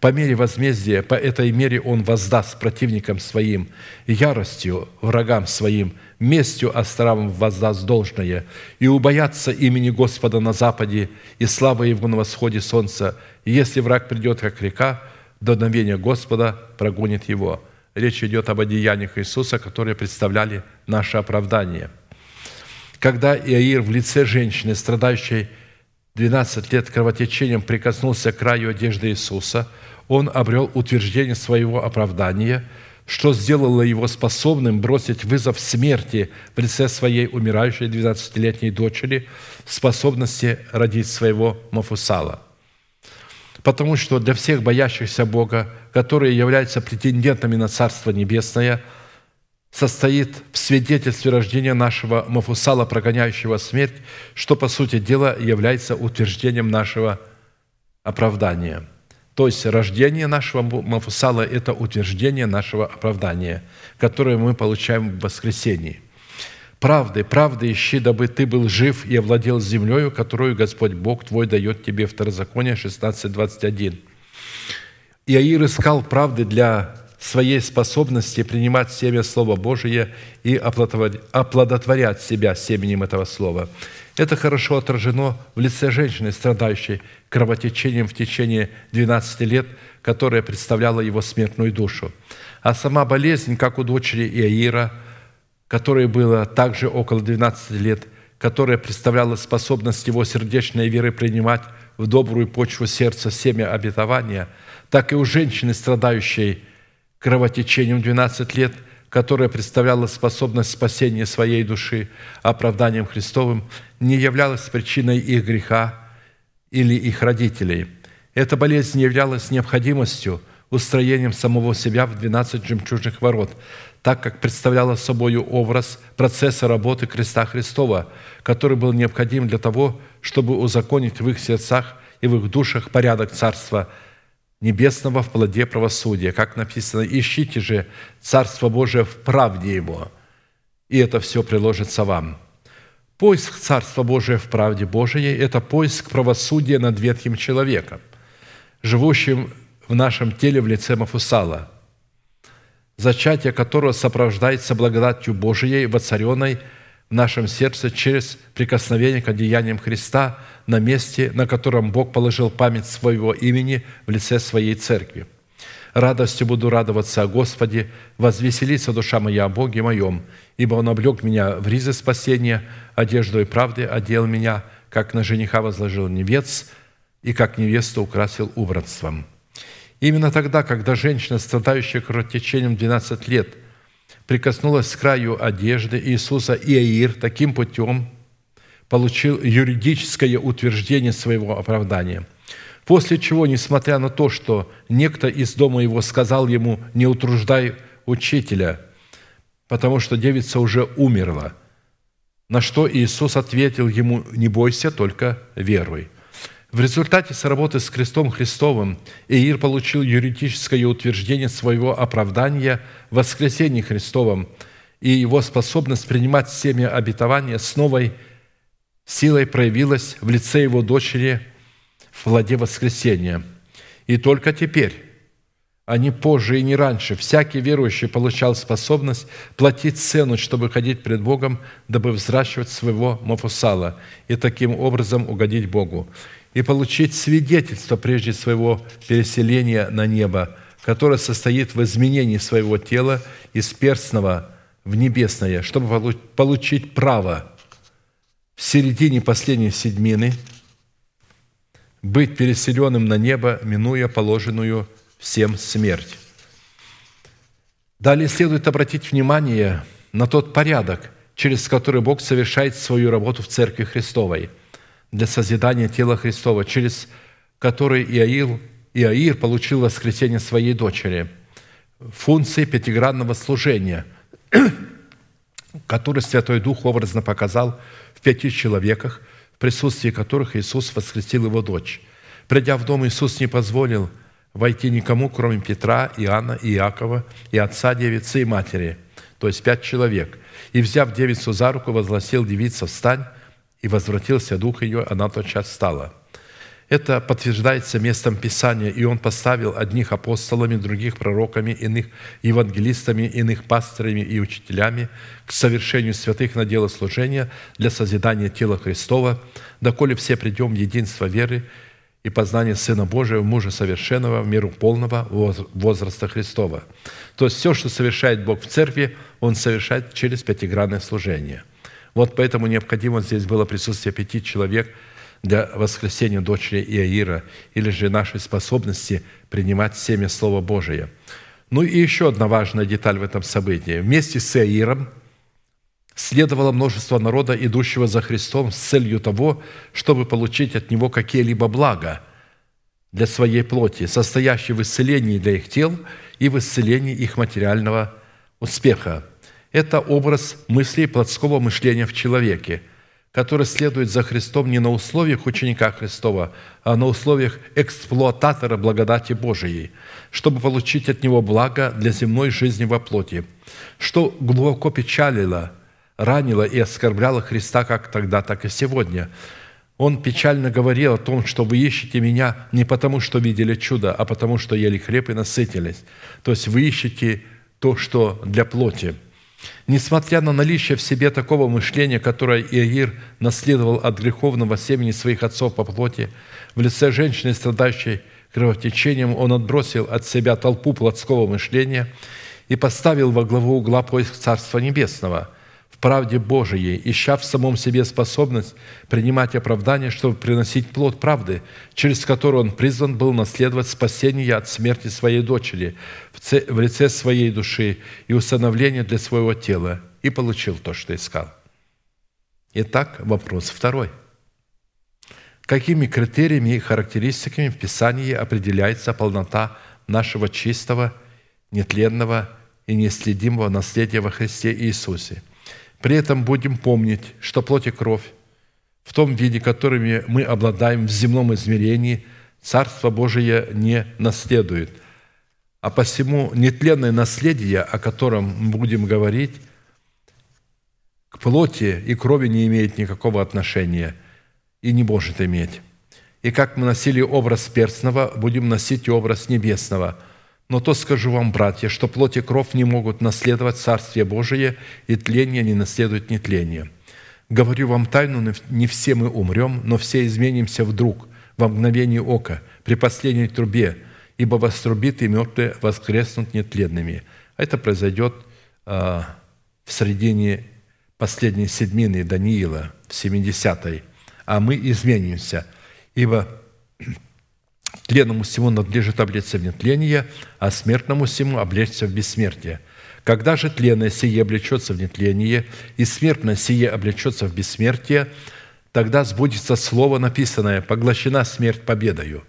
По мере возмездия, по этой мере он воздаст противникам своим, яростью врагам своим, местью островам воздаст должное, и убоятся имени Господа на западе, и слава Его на восходе солнца. И если враг придет, как река, до мгновения Господа прогонит его». Речь идет об одеяниях Иисуса, которые представляли наше оправдание. Когда Иаир в лице женщины, страдающей 12 лет кровотечением, прикоснулся к краю одежды Иисуса, он обрел утверждение своего оправдания, что сделало его способным бросить вызов смерти в лице своей умирающей 12-летней дочери в способности родить своего Мафусала – Потому что для всех боящихся Бога, которые являются претендентами на Царство Небесное, состоит в свидетельстве рождения нашего Мафусала, прогоняющего смерть, что, по сути дела, является утверждением нашего оправдания. То есть рождение нашего Мафусала – это утверждение нашего оправдания, которое мы получаем в воскресении правды, правды ищи, дабы ты был жив и овладел землею, которую Господь Бог твой дает тебе. Второзаконие 16, 21. Иаир искал правды для своей способности принимать семя Слова Божие и оплодотворять себя семенем этого Слова. Это хорошо отражено в лице женщины, страдающей кровотечением в течение 12 лет, которая представляла его смертную душу. А сама болезнь, как у дочери Иаира, которой было также около 12 лет, которая представляла способность его сердечной веры принимать в добрую почву сердца семя обетования, так и у женщины, страдающей кровотечением 12 лет, которая представляла способность спасения своей души оправданием Христовым, не являлась причиной их греха или их родителей. Эта болезнь являлась необходимостью, устроением самого себя в 12 жемчужных ворот, так как представляла собой образ процесса работы креста Христова, который был необходим для того, чтобы узаконить в их сердцах и в их душах порядок Царства Небесного в плоде правосудия. Как написано, «Ищите же Царство Божие в правде Его, и это все приложится вам». Поиск Царства Божия в правде Божией – это поиск правосудия над ветхим человеком, живущим в нашем теле в лице Мафусала, зачатие которого сопровождается благодатью Божией, воцаренной в нашем сердце через прикосновение к одеяниям Христа на месте, на котором Бог положил память своего имени в лице своей церкви. Радостью буду радоваться о Господе, возвеселится душа моя о Боге моем, ибо Он облег меня в ризы спасения, одежду и правды одел меня, как на жениха возложил невец, и как невесту украсил убранством». Именно тогда, когда женщина, страдающая кровотечением 12 лет, прикоснулась к краю одежды Иисуса, Иаир таким путем получил юридическое утверждение своего оправдания. После чего, несмотря на то, что некто из дома его сказал ему «не утруждай учителя», потому что девица уже умерла, на что Иисус ответил ему «не бойся, только веруй». В результате с работы с крестом Христовым Иир получил юридическое утверждение своего оправдания в воскресении Христовом и его способность принимать семя обетования с новой силой проявилась в лице его дочери в плоде воскресения. И только теперь, а не позже и не раньше, всякий верующий получал способность платить цену, чтобы ходить пред Богом, дабы взращивать своего Мафусала и таким образом угодить Богу и получить свидетельство прежде своего переселения на небо, которое состоит в изменении своего тела из перстного в небесное, чтобы полу- получить право в середине последней седьмины быть переселенным на небо, минуя положенную всем смерть. Далее следует обратить внимание на тот порядок, через который Бог совершает свою работу в Церкви Христовой для созидания тела Христова, через который Иаил, Иаир получил воскресение своей дочери, функции пятигранного служения, который Святой Дух образно показал пяти человеках, в присутствии которых Иисус воскресил его дочь. Придя в дом, Иисус не позволил войти никому, кроме Петра, Иоанна Иакова, и отца девицы и матери, то есть пять человек. И, взяв девицу за руку, возгласил девица «Встань!» и возвратился дух ее, она тотчас встала. Это подтверждается местом Писания, и Он поставил одних апостолами, других пророками, иных евангелистами, иных пастырями и учителями к совершению святых на дело служения для созидания тела Христова, доколе все придем в единство веры и познание Сына Божия, мужа совершенного, в меру полного воз- возраста Христова. То есть все, что совершает Бог в церкви, Он совершает через пятигранное служение. Вот поэтому необходимо здесь было присутствие пяти человек для воскресения дочери Иаира или же нашей способности принимать семя Слова Божия. Ну и еще одна важная деталь в этом событии. Вместе с Иаиром следовало множество народа, идущего за Христом с целью того, чтобы получить от Него какие-либо блага для своей плоти, состоящие в исцелении для их тел и в исцелении их материального успеха. Это образ мыслей плотского мышления в человеке, который следует за Христом не на условиях ученика Христова, а на условиях эксплуататора благодати Божией, чтобы получить от Него благо для земной жизни во плоти, что глубоко печалило, ранило и оскорбляло Христа как тогда, так и сегодня. Он печально говорил о том, что вы ищете меня не потому, что видели чудо, а потому, что ели хлеб и насытились. То есть вы ищете то, что для плоти. Несмотря на наличие в себе такого мышления, которое Иаир наследовал от греховного семени своих отцов по плоти, в лице женщины, страдающей кровотечением, он отбросил от себя толпу плотского мышления и поставил во главу угла поиск Царства Небесного – правде Божией, ища в самом себе способность принимать оправдание, чтобы приносить плод правды, через который он призван был наследовать спасение от смерти своей дочери в лице своей души и установление для своего тела, и получил то, что искал. Итак, вопрос второй. Какими критериями и характеристиками в Писании определяется полнота нашего чистого, нетленного и неследимого наследия во Христе Иисусе – при этом будем помнить, что плоть и кровь в том виде, которыми мы обладаем в земном измерении, Царство Божие не наследует. А посему нетленное наследие, о котором мы будем говорить, к плоти и крови не имеет никакого отношения и не может иметь. И как мы носили образ перстного, будем носить и образ небесного – но то скажу вам, братья, что плоть и кровь не могут наследовать Царствие Божие, и тление не наследует нетление. Говорю вам тайну, не все мы умрем, но все изменимся вдруг, во мгновение ока, при последней трубе, ибо вострубит и мертвые воскреснут нетленными. Это произойдет э, в середине последней седмины Даниила, в 70-й. А мы изменимся, ибо Тленному всему надлежит облечься в нетление, а смертному всему облечься в бессмертие. Когда же тленное сие облечется в нетление, и смертное сие облечется в бессмертие, тогда сбудется слово написанное «Поглощена смерть победою».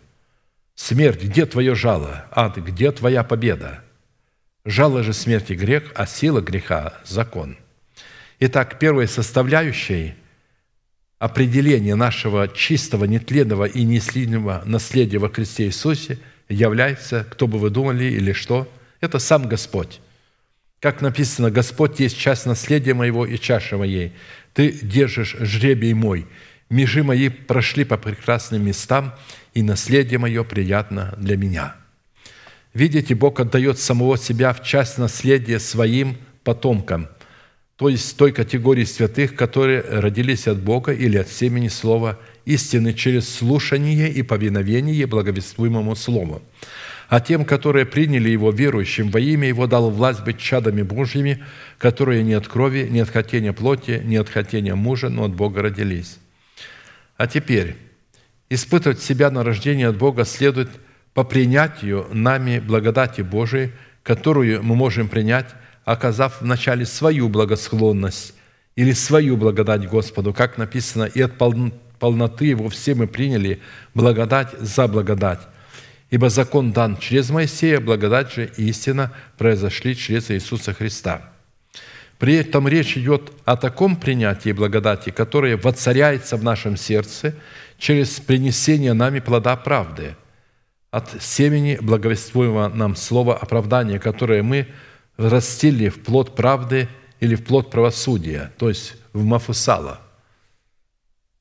Смерть, где твое жало? Ад, где твоя победа? Жало же смерти грех, а сила греха – закон. Итак, первой составляющей – определение нашего чистого, нетленного и неслидного наследия во Христе Иисусе является, кто бы вы думали или что, это сам Господь. Как написано, «Господь есть часть наследия моего и чаша моей. Ты держишь жребий мой. Межи мои прошли по прекрасным местам, и наследие мое приятно для меня». Видите, Бог отдает самого себя в часть наследия своим потомкам – то есть той категории святых, которые родились от Бога или от семени Слова истины через слушание и повиновение благовествуемому Слову. А тем, которые приняли Его верующим во имя Его, дал власть быть чадами Божьими, которые не от крови, не от хотения плоти, не от хотения мужа, но от Бога родились. А теперь, испытывать себя на рождение от Бога следует по принятию нами благодати Божией, которую мы можем принять оказав вначале свою благосклонность или свою благодать Господу, как написано, и от полноты Его все мы приняли благодать за благодать. Ибо закон дан через Моисея, благодать же и истина произошли через Иисуса Христа. При этом речь идет о таком принятии благодати, которое воцаряется в нашем сердце через принесение нами плода правды от семени благовествуемого нам слова оправдания, которое мы – растили в плод правды или в плод правосудия, то есть в мафусала,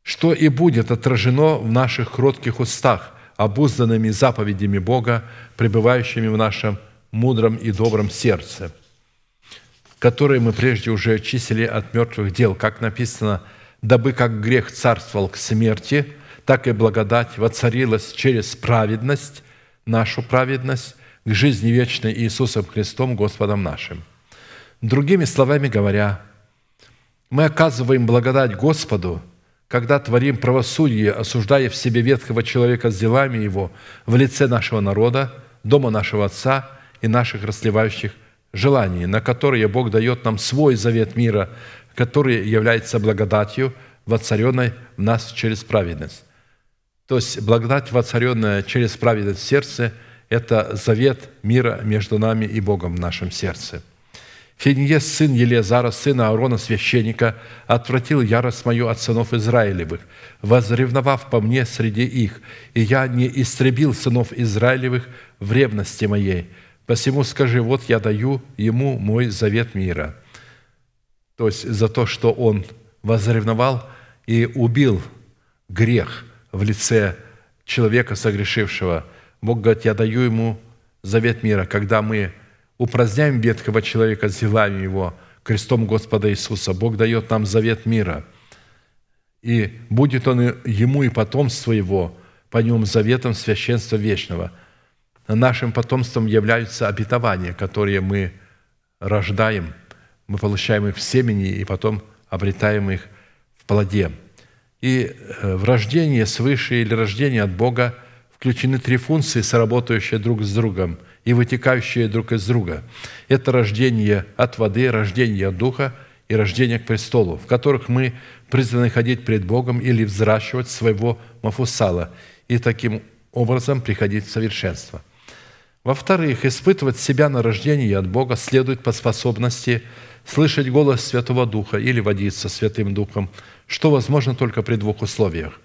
что и будет отражено в наших кротких устах, обузданными заповедями Бога, пребывающими в нашем мудром и добром сердце, которые мы прежде уже очистили от мертвых дел, как написано, дабы как грех царствовал к смерти, так и благодать воцарилась через праведность, нашу праведность, к жизни вечной Иисусом Христом, Господом нашим. Другими словами говоря, мы оказываем благодать Господу, когда творим правосудие, осуждая в себе ветхого человека с делами его в лице нашего народа, дома нашего Отца и наших расливающих желаний, на которые Бог дает нам свой завет мира, который является благодатью, воцаренной в нас через праведность. То есть благодать, воцаренная через праведность в сердце – это завет мира между нами и Богом в нашем сердце. Финиес, сын Елезара, сына Аарона, священника, отвратил ярость мою от сынов Израилевых, возревновав по мне среди их, и я не истребил сынов Израилевых в ревности моей. Посему скажи, вот я даю ему мой завет мира». То есть за то, что он возревновал и убил грех в лице человека согрешившего. Бог говорит, я даю ему завет мира, когда мы упраздняем ветхого человека, сделаем его крестом Господа Иисуса. Бог дает нам завет мира. И будет он ему и потомство его по нем заветом священства вечного. Нашим потомством являются обетования, которые мы рождаем, мы получаем их в семени и потом обретаем их в плоде. И э, в рождении свыше или рождении от Бога включены три функции, сработающие друг с другом и вытекающие друг из друга. Это рождение от воды, рождение от Духа и рождение к престолу, в которых мы призваны ходить пред Богом или взращивать своего мафусала и таким образом приходить в совершенство. Во-вторых, испытывать себя на рождение от Бога следует по способности слышать голос Святого Духа или водиться Святым Духом, что возможно только при двух условиях.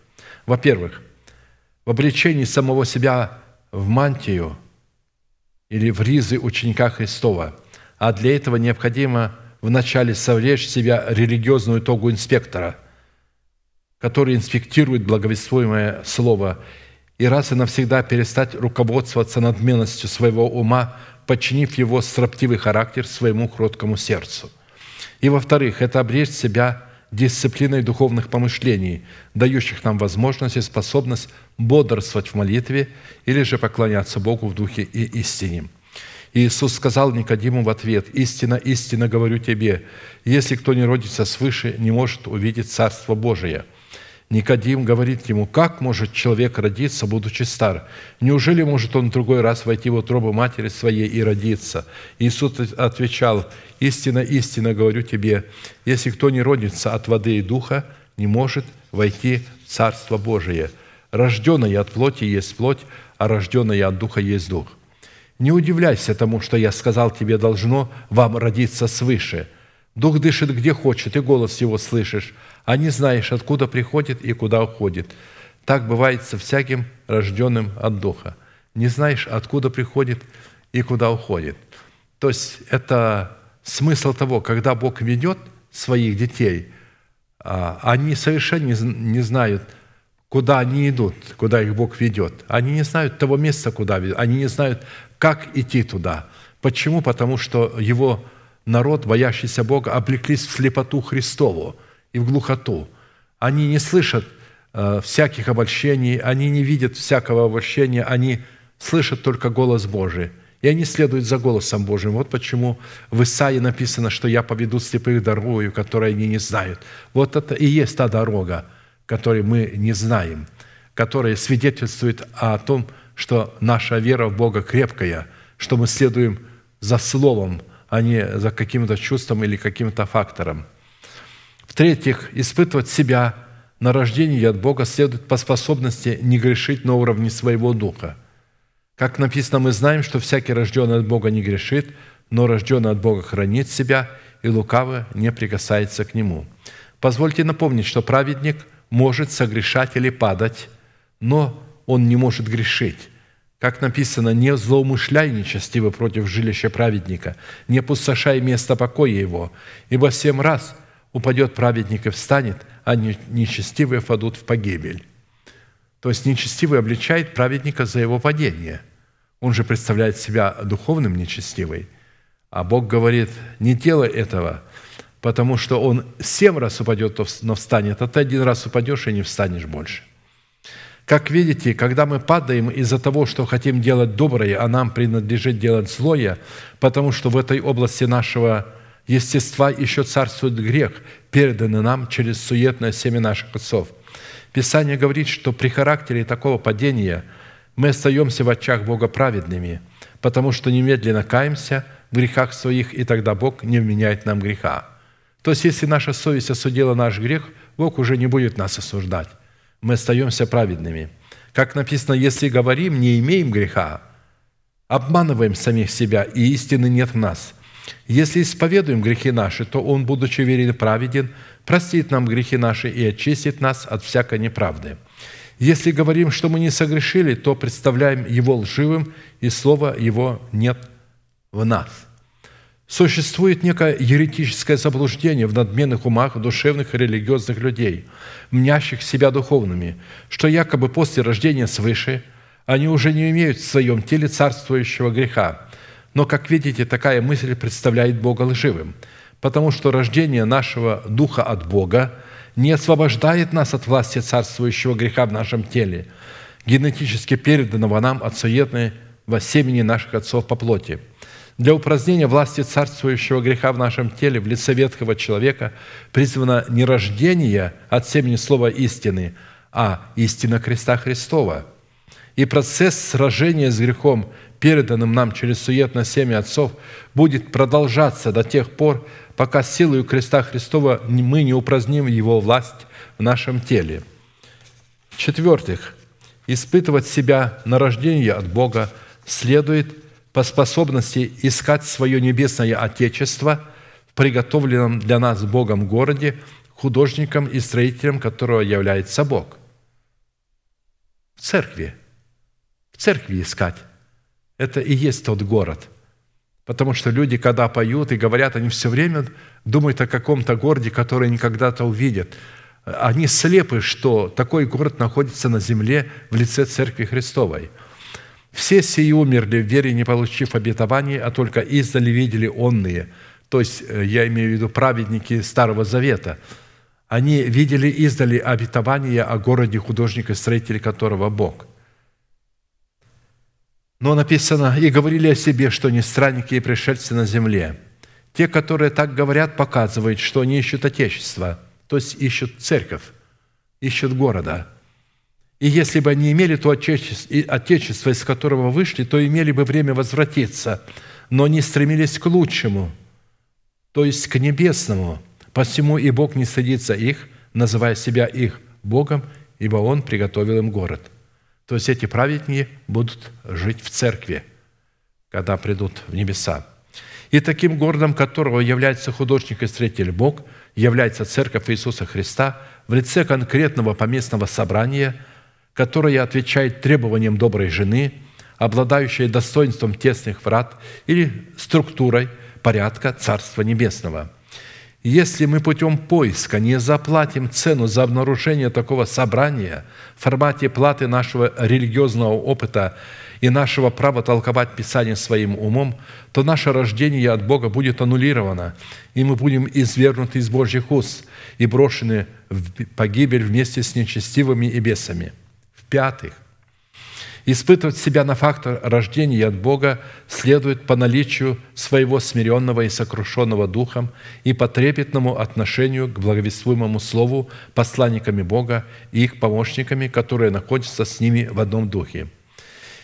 Во-первых, в обличении самого себя в мантию или в ризы ученика Христова. А для этого необходимо вначале совлечь в себя религиозную тогу инспектора, который инспектирует благовествуемое слово, и раз и навсегда перестать руководствоваться надменностью своего ума, подчинив его строптивый характер своему кроткому сердцу. И во-вторых, это обречь себя дисциплиной духовных помышлений, дающих нам возможность и способность бодрствовать в молитве или же поклоняться Богу в духе и истине. Иисус сказал Никодиму в ответ, «Истина, истина говорю тебе, если кто не родится свыше, не может увидеть Царство Божие». Никодим говорит ему, как может человек родиться, будучи стар? Неужели может он другой раз войти в утробу матери своей и родиться? Иисус отвечал, истина, истина говорю тебе, если кто не родится от воды и духа, не может войти в Царство Божие. Рожденный от плоти есть плоть, а рожденный от духа есть дух. Не удивляйся тому, что я сказал тебе, должно вам родиться свыше. Дух дышит где хочет, и голос его слышишь, а не знаешь, откуда приходит и куда уходит. Так бывает со всяким рожденным от Духа. Не знаешь, откуда приходит и куда уходит. То есть это смысл того, когда Бог ведет своих детей, а, они совершенно не знают, куда они идут, куда их Бог ведет. Они не знают того места, куда ведет. Они не знают, как идти туда. Почему? Потому что его народ, боящийся Бога, облеклись в слепоту Христову – и в глухоту. Они не слышат э, всяких обольщений, они не видят всякого обольщения, они слышат только голос Божий. И они следуют за голосом Божьим. Вот почему в Исаии написано, что «я поведу слепых дорогою, которой они не знают». Вот это и есть та дорога, которой мы не знаем, которая свидетельствует о том, что наша вера в Бога крепкая, что мы следуем за Словом, а не за каким-то чувством или каким-то фактором – в-третьих, испытывать себя на рождение от Бога следует по способности не грешить на уровне своего духа. Как написано, мы знаем, что всякий рожденный от Бога не грешит, но рожденный от Бога хранит себя, и лукаво не прикасается к нему. Позвольте напомнить, что праведник может согрешать или падать, но он не может грешить. Как написано, не злоумышляй нечестиво против жилища праведника, не пустошай место покоя его, ибо семь раз – упадет праведник и встанет, а нечестивые впадут в погибель. То есть нечестивый обличает праведника за его падение. Он же представляет себя духовным нечестивой. А Бог говорит, не делай этого, потому что он семь раз упадет, но встанет, а ты один раз упадешь и не встанешь больше. Как видите, когда мы падаем из-за того, что хотим делать доброе, а нам принадлежит делать злое, потому что в этой области нашего естества еще царствует грех, переданный нам через суетное семя наших отцов. Писание говорит, что при характере такого падения мы остаемся в очах Бога праведными, потому что немедленно каемся в грехах своих, и тогда Бог не вменяет нам греха. То есть, если наша совесть осудила наш грех, Бог уже не будет нас осуждать. Мы остаемся праведными. Как написано, если говорим, не имеем греха, обманываем самих себя, и истины нет в нас – если исповедуем грехи наши, то Он, будучи верен и праведен, простит нам грехи наши и очистит нас от всякой неправды. Если говорим, что мы не согрешили, то представляем Его лживым, и слова Его нет в нас. Существует некое еретическое заблуждение в надменных умах душевных и религиозных людей, мнящих себя духовными, что якобы после рождения свыше они уже не имеют в своем теле царствующего греха. Но, как видите, такая мысль представляет Бога лживым, потому что рождение нашего духа от Бога не освобождает нас от власти царствующего греха в нашем теле, генетически переданного нам от суетного семени наших отцов по плоти – для упразднения власти царствующего греха в нашем теле в лице ветхого человека призвано не рождение от семени слова истины, а истина креста Христова. И процесс сражения с грехом, переданным нам через суетное семя отцов, будет продолжаться до тех пор, пока силою креста Христова мы не упраздним его власть в нашем теле. В-четвертых, испытывать себя на рождение от Бога следует – по способности искать свое небесное Отечество в приготовленном для нас Богом городе, художником и строителем которого является Бог. В церкви. В церкви искать. Это и есть тот город. Потому что люди, когда поют и говорят, они все время думают о каком-то городе, который они когда-то увидят. Они слепы, что такой город находится на земле в лице Церкви Христовой – все сии умерли в вере, не получив обетований, а только издали видели онные». То есть, э, я имею в виду праведники Старого Завета. Они видели издали обетование о городе художника, строителя которого Бог. Но написано, «И говорили о себе, что не странники и пришельцы на земле». Те, которые так говорят, показывают, что они ищут Отечество, то есть ищут церковь, ищут города – и если бы они имели то отечество, из которого вышли, то имели бы время возвратиться, но не стремились к лучшему, то есть к небесному. Посему и Бог не стыдится их, называя себя их Богом, ибо Он приготовил им город. То есть эти праведники будут жить в церкви, когда придут в небеса. И таким городом, которого является художник и строитель Бог, является Церковь Иисуса Христа в лице конкретного поместного собрания – которая отвечает требованиям доброй жены, обладающей достоинством тесных врат или структурой порядка Царства Небесного. Если мы путем поиска не заплатим цену за обнаружение такого собрания в формате платы нашего религиозного опыта и нашего права толковать Писание своим умом, то наше рождение от Бога будет аннулировано, и мы будем извергнуты из Божьих уст и брошены в погибель вместе с нечестивыми и бесами – в-пятых, испытывать себя на фактор рождения от Бога следует по наличию своего смиренного и сокрушенного духом и по трепетному отношению к благовествуемому Слову посланниками Бога и их помощниками, которые находятся с ними в одном духе.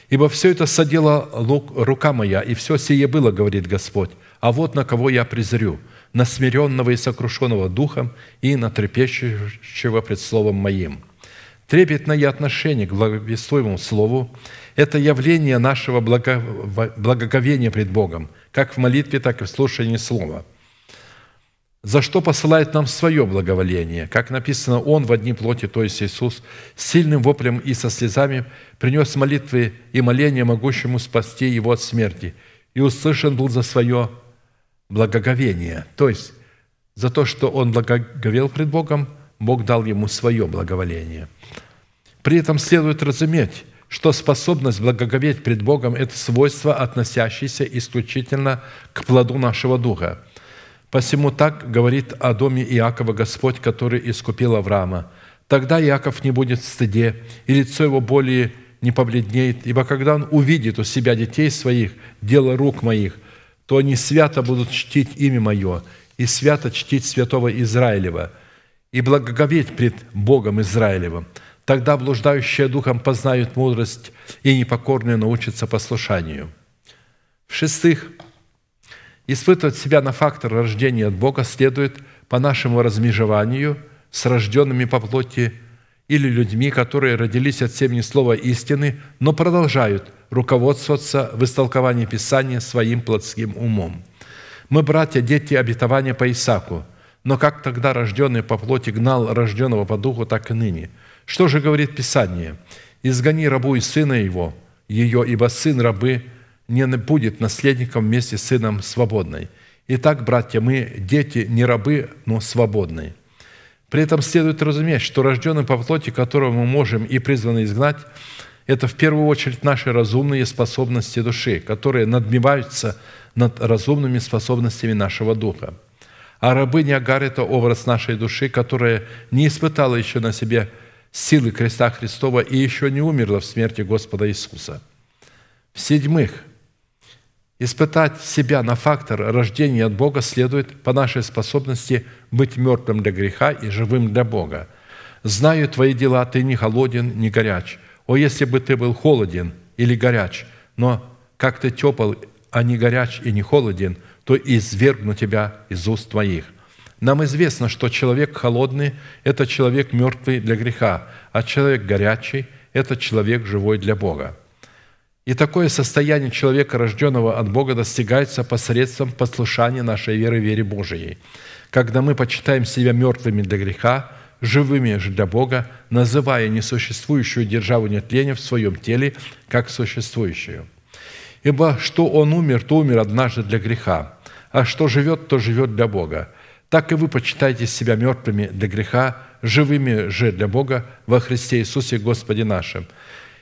«Ибо все это садила рука моя, и все сие было, говорит Господь, а вот на кого я презрю, на смиренного и сокрушенного духом и на трепещущего пред Словом Моим». Трепетное отношение к благовествуемому Слову – это явление нашего благоговения пред Богом, как в молитве, так и в слушании Слова. За что посылает нам свое благоволение? Как написано, Он в одни плоти, то есть Иисус, сильным воплем и со слезами принес молитвы и моления могущему спасти Его от смерти, и услышан был за свое благоговение. То есть, за то, что Он благоговел пред Богом, Бог дал ему свое благоволение – при этом следует разуметь, что способность благоговеть пред Богом – это свойство, относящееся исключительно к плоду нашего духа. Посему так говорит о доме Иакова Господь, который искупил Авраама. «Тогда Иаков не будет в стыде, и лицо его более не побледнеет, ибо когда он увидит у себя детей своих, дело рук моих, то они свято будут чтить имя Мое, и свято чтить святого Израилева, и благоговеть пред Богом Израилевым, Тогда блуждающие духом познают мудрость, и непокорные научатся послушанию. В-шестых, испытывать себя на фактор рождения от Бога следует по нашему размежеванию с рожденными по плоти или людьми, которые родились от семени слова истины, но продолжают руководствоваться в истолковании Писания своим плотским умом. Мы, братья, дети обетования по Исаку, но как тогда рожденный по плоти гнал рожденного по духу, так и ныне – что же говорит Писание? «Изгони рабу и сына его, ее, ибо сын рабы не будет наследником вместе с сыном свободной. Итак, братья, мы дети не рабы, но свободные. При этом следует разуметь, что рожденный по плоти, которого мы можем и призваны изгнать, это в первую очередь наши разумные способности души, которые надмеваются над разумными способностями нашего духа. А рабыня Агар – это образ нашей души, которая не испытала еще на себе силы креста Христова и еще не умерла в смерти Господа Иисуса. В-седьмых, испытать себя на фактор рождения от Бога следует по нашей способности быть мертвым для греха и живым для Бога. «Знаю твои дела, ты не холоден, не горяч. О, если бы ты был холоден или горяч, но как ты тепл, а не горяч и не холоден, то извергну тебя из уст твоих». Нам известно, что человек холодный – это человек мертвый для греха, а человек горячий – это человек живой для Бога. И такое состояние человека, рожденного от Бога, достигается посредством послушания нашей веры вере Божией. Когда мы почитаем себя мертвыми для греха, живыми же для Бога, называя несуществующую державу нетления в своем теле как существующую. Ибо что он умер, то умер однажды для греха, а что живет, то живет для Бога. Так и вы почитайте себя мертвыми для греха, живыми же для Бога во Христе Иисусе Господе нашим.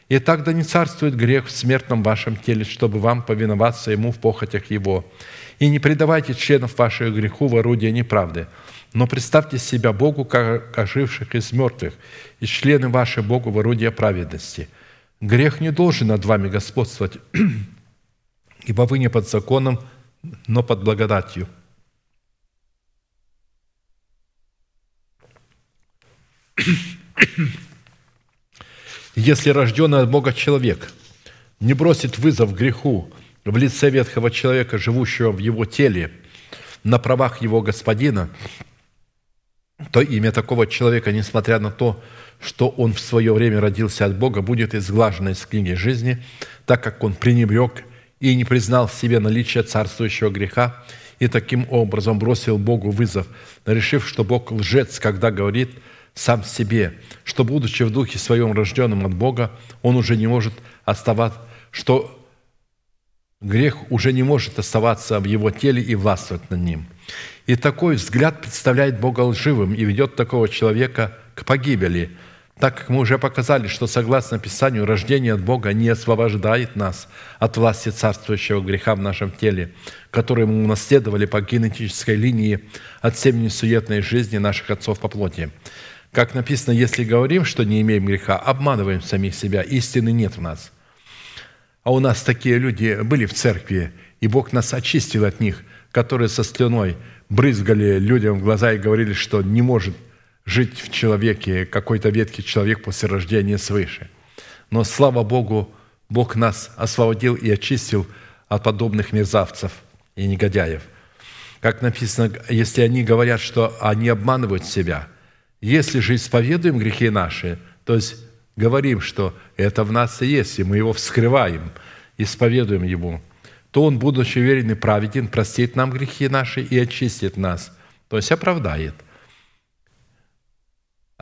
И так да не царствует грех в смертном вашем теле, чтобы вам повиноваться Ему в похотях Его. И не предавайте членов вашего греху в орудие неправды, но представьте себя Богу, как оживших из мертвых, и члены ваши Богу в орудие праведности. Грех не должен над вами господствовать, ибо вы не под законом, но под благодатью. Если рожденный от Бога человек не бросит вызов греху в лице ветхого человека, живущего в его теле, на правах его господина, то имя такого человека, несмотря на то, что он в свое время родился от Бога, будет изглажено из книги жизни, так как он пренебрег и не признал в себе наличие царствующего греха, и таким образом бросил Богу вызов, решив, что Бог лжец, когда говорит – сам себе, что, будучи в духе своем рожденным от Бога, он уже не может оставаться, что грех уже не может оставаться в его теле и властвовать над ним. И такой взгляд представляет Бога лживым и ведет такого человека к погибели, так как мы уже показали, что согласно Писанию, рождение от Бога не освобождает нас от власти царствующего греха в нашем теле, который мы унаследовали по генетической линии от семени суетной жизни наших отцов по плоти. Как написано, если говорим, что не имеем греха, обманываем самих себя, истины нет в нас. А у нас такие люди были в церкви, и Бог нас очистил от них, которые со слюной брызгали людям в глаза и говорили, что не может жить в человеке какой-то ветхий человек после рождения свыше. Но, слава Богу, Бог нас освободил и очистил от подобных мерзавцев и негодяев. Как написано, если они говорят, что они обманывают себя – если же исповедуем грехи наши, то есть говорим, что это в нас и есть, и мы его вскрываем, исповедуем его, то он, будучи верен и праведен, простит нам грехи наши и очистит нас, то есть оправдает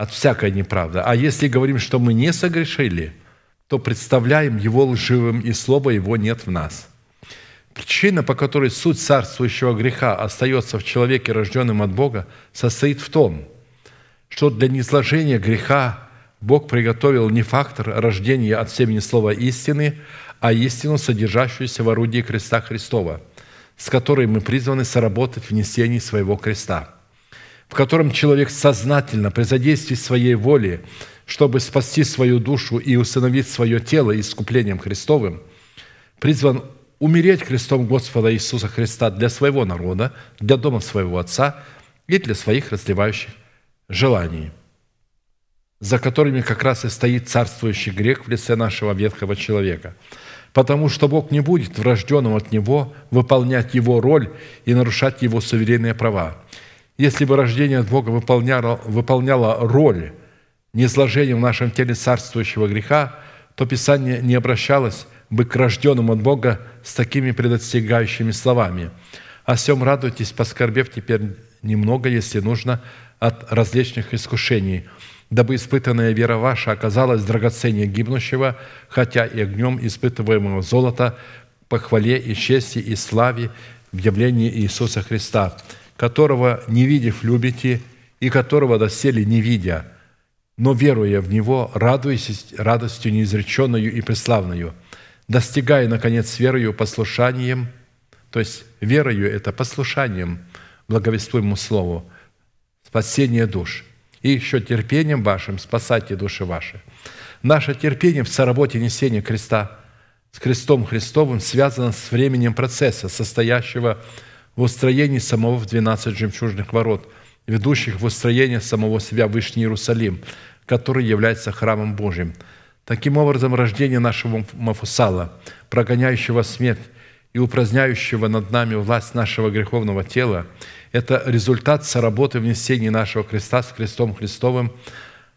от всякой неправды. А если говорим, что мы не согрешили, то представляем его лживым, и слова его нет в нас. Причина, по которой суть царствующего греха остается в человеке, рожденном от Бога, состоит в том – что для низложения греха Бог приготовил не фактор рождения от семени слова истины, а истину, содержащуюся в орудии креста Христова, с которой мы призваны соработать в несении своего креста, в котором человек сознательно при задействии своей воли, чтобы спасти свою душу и установить свое тело искуплением Христовым, призван умереть крестом Господа Иисуса Христа для своего народа, для дома своего Отца и для своих разливающих желаний, за которыми как раз и стоит царствующий грех в лице нашего ветхого человека. Потому что Бог не будет врожденным от Него выполнять Его роль и нарушать Его суверенные права. Если бы рождение от Бога выполняло, выполняло роль низложения в нашем теле царствующего греха, то Писание не обращалось бы к рожденным от Бога с такими предостигающими словами. «О всем радуйтесь, поскорбев теперь немного, если нужно, от различных искушений, дабы испытанная вера ваша оказалась драгоценнее гибнущего, хотя и огнем испытываемого золота, по хвале и чести и славе в явлении Иисуса Христа, которого, не видев, любите, и которого доселе не видя, но веруя в Него, радуясь радостью неизреченную и преславную, достигая, наконец, верою, послушанием, то есть верою – это послушанием благовествуемому Слову, спасение душ, и еще терпением вашим спасайте души ваши. Наше терпение в соработе несения креста с крестом Христовым связано с временем процесса, состоящего устроении самого в 12 жемчужных ворот, ведущих в устроение самого себя в Вышний Иерусалим, который является храмом Божьим. Таким образом, рождение нашего Мафусала, прогоняющего смерть и упраздняющего над нами власть нашего греховного тела, это результат соработы внесения нашего креста с крестом Христовым,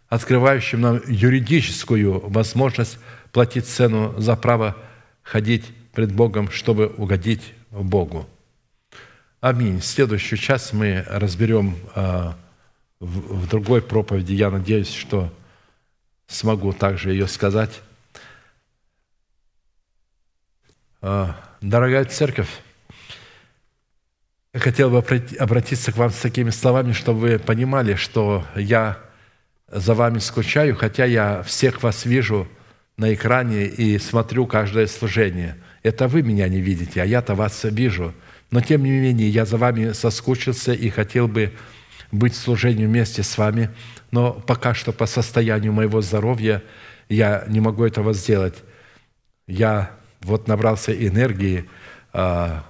открывающим нам юридическую возможность платить цену за право ходить пред Богом, чтобы угодить Богу. Аминь. Следующую часть мы разберем а, в другой проповеди. Я надеюсь, что смогу также ее сказать. А, дорогая церковь, я хотел бы обратиться к вам с такими словами, чтобы вы понимали, что я за вами скучаю, хотя я всех вас вижу на экране и смотрю каждое служение. Это вы меня не видите, а я-то вас вижу. Но тем не менее, я за вами соскучился и хотел бы быть в служении вместе с вами, но пока что по состоянию моего здоровья я не могу этого сделать. Я вот набрался энергии а,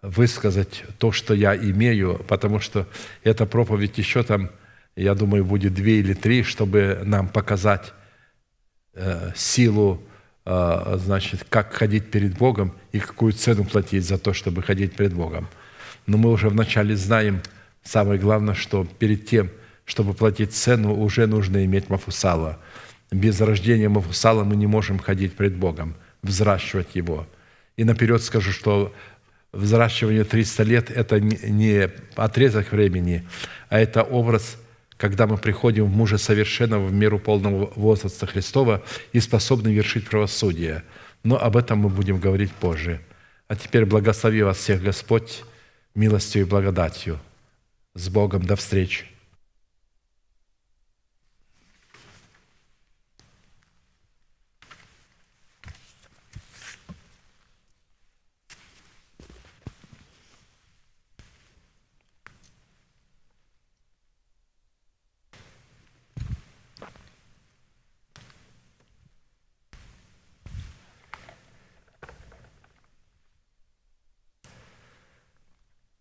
высказать то, что я имею, потому что эта проповедь еще там, я думаю, будет две или три, чтобы нам показать э, силу, э, значит, как ходить перед Богом и какую цену платить за то, чтобы ходить перед Богом. Но мы уже вначале знаем, самое главное, что перед тем, чтобы платить цену, уже нужно иметь Мафусала. Без рождения Мафусала мы не можем ходить пред Богом, взращивать его. И наперед скажу, что взращивание 300 лет – это не отрезок времени, а это образ, когда мы приходим в мужа совершенного в меру полного возраста Христова и способны вершить правосудие. Но об этом мы будем говорить позже. А теперь благослови вас всех Господь милостью и благодатью. С Богом до встречи.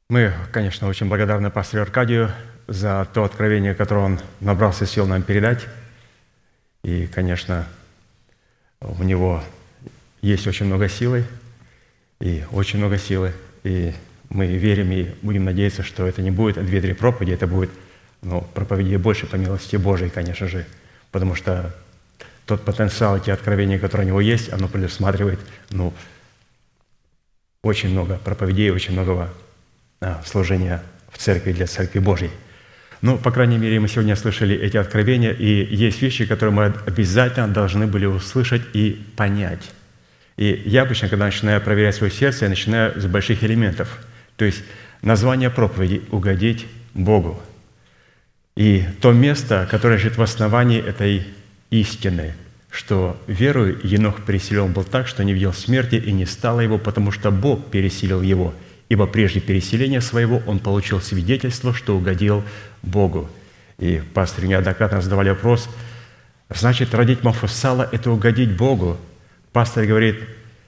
Мы, конечно, очень благодарны пастору Аркадию за то откровение, которое он набрался сил нам передать. И, конечно, у него есть очень много силы, и очень много силы. И мы верим и будем надеяться, что это не будет две-три проповеди, это будет ну, проповеди больше по милости Божией, конечно же, потому что тот потенциал, те откровения, которые у него есть, оно предусматривает ну, очень много проповедей, очень многого служения в церкви для Церкви Божьей. Ну, по крайней мере, мы сегодня слышали эти откровения, и есть вещи, которые мы обязательно должны были услышать и понять. И я обычно, когда начинаю проверять свое сердце, я начинаю с больших элементов. То есть название проповеди «Угодить Богу». И то место, которое лежит в основании этой истины, что верою Енох переселен был так, что не видел смерти и не стало его, потому что Бог переселил его – ибо прежде переселения своего он получил свидетельство, что угодил Богу». И пастор неоднократно задавали вопрос, значит, родить Мафусала – это угодить Богу? Пастор говорит,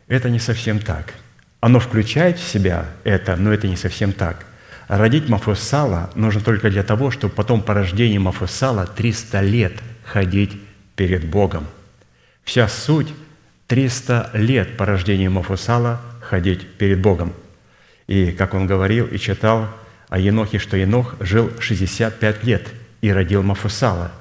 это не совсем так. Оно включает в себя это, но это не совсем так. Родить Мафусала нужно только для того, чтобы потом по рождению Мафусала 300 лет ходить перед Богом. Вся суть – 300 лет по рождению Мафусала ходить перед Богом – и как он говорил и читал о Енохе, что Енох жил 65 лет и родил Мафусала.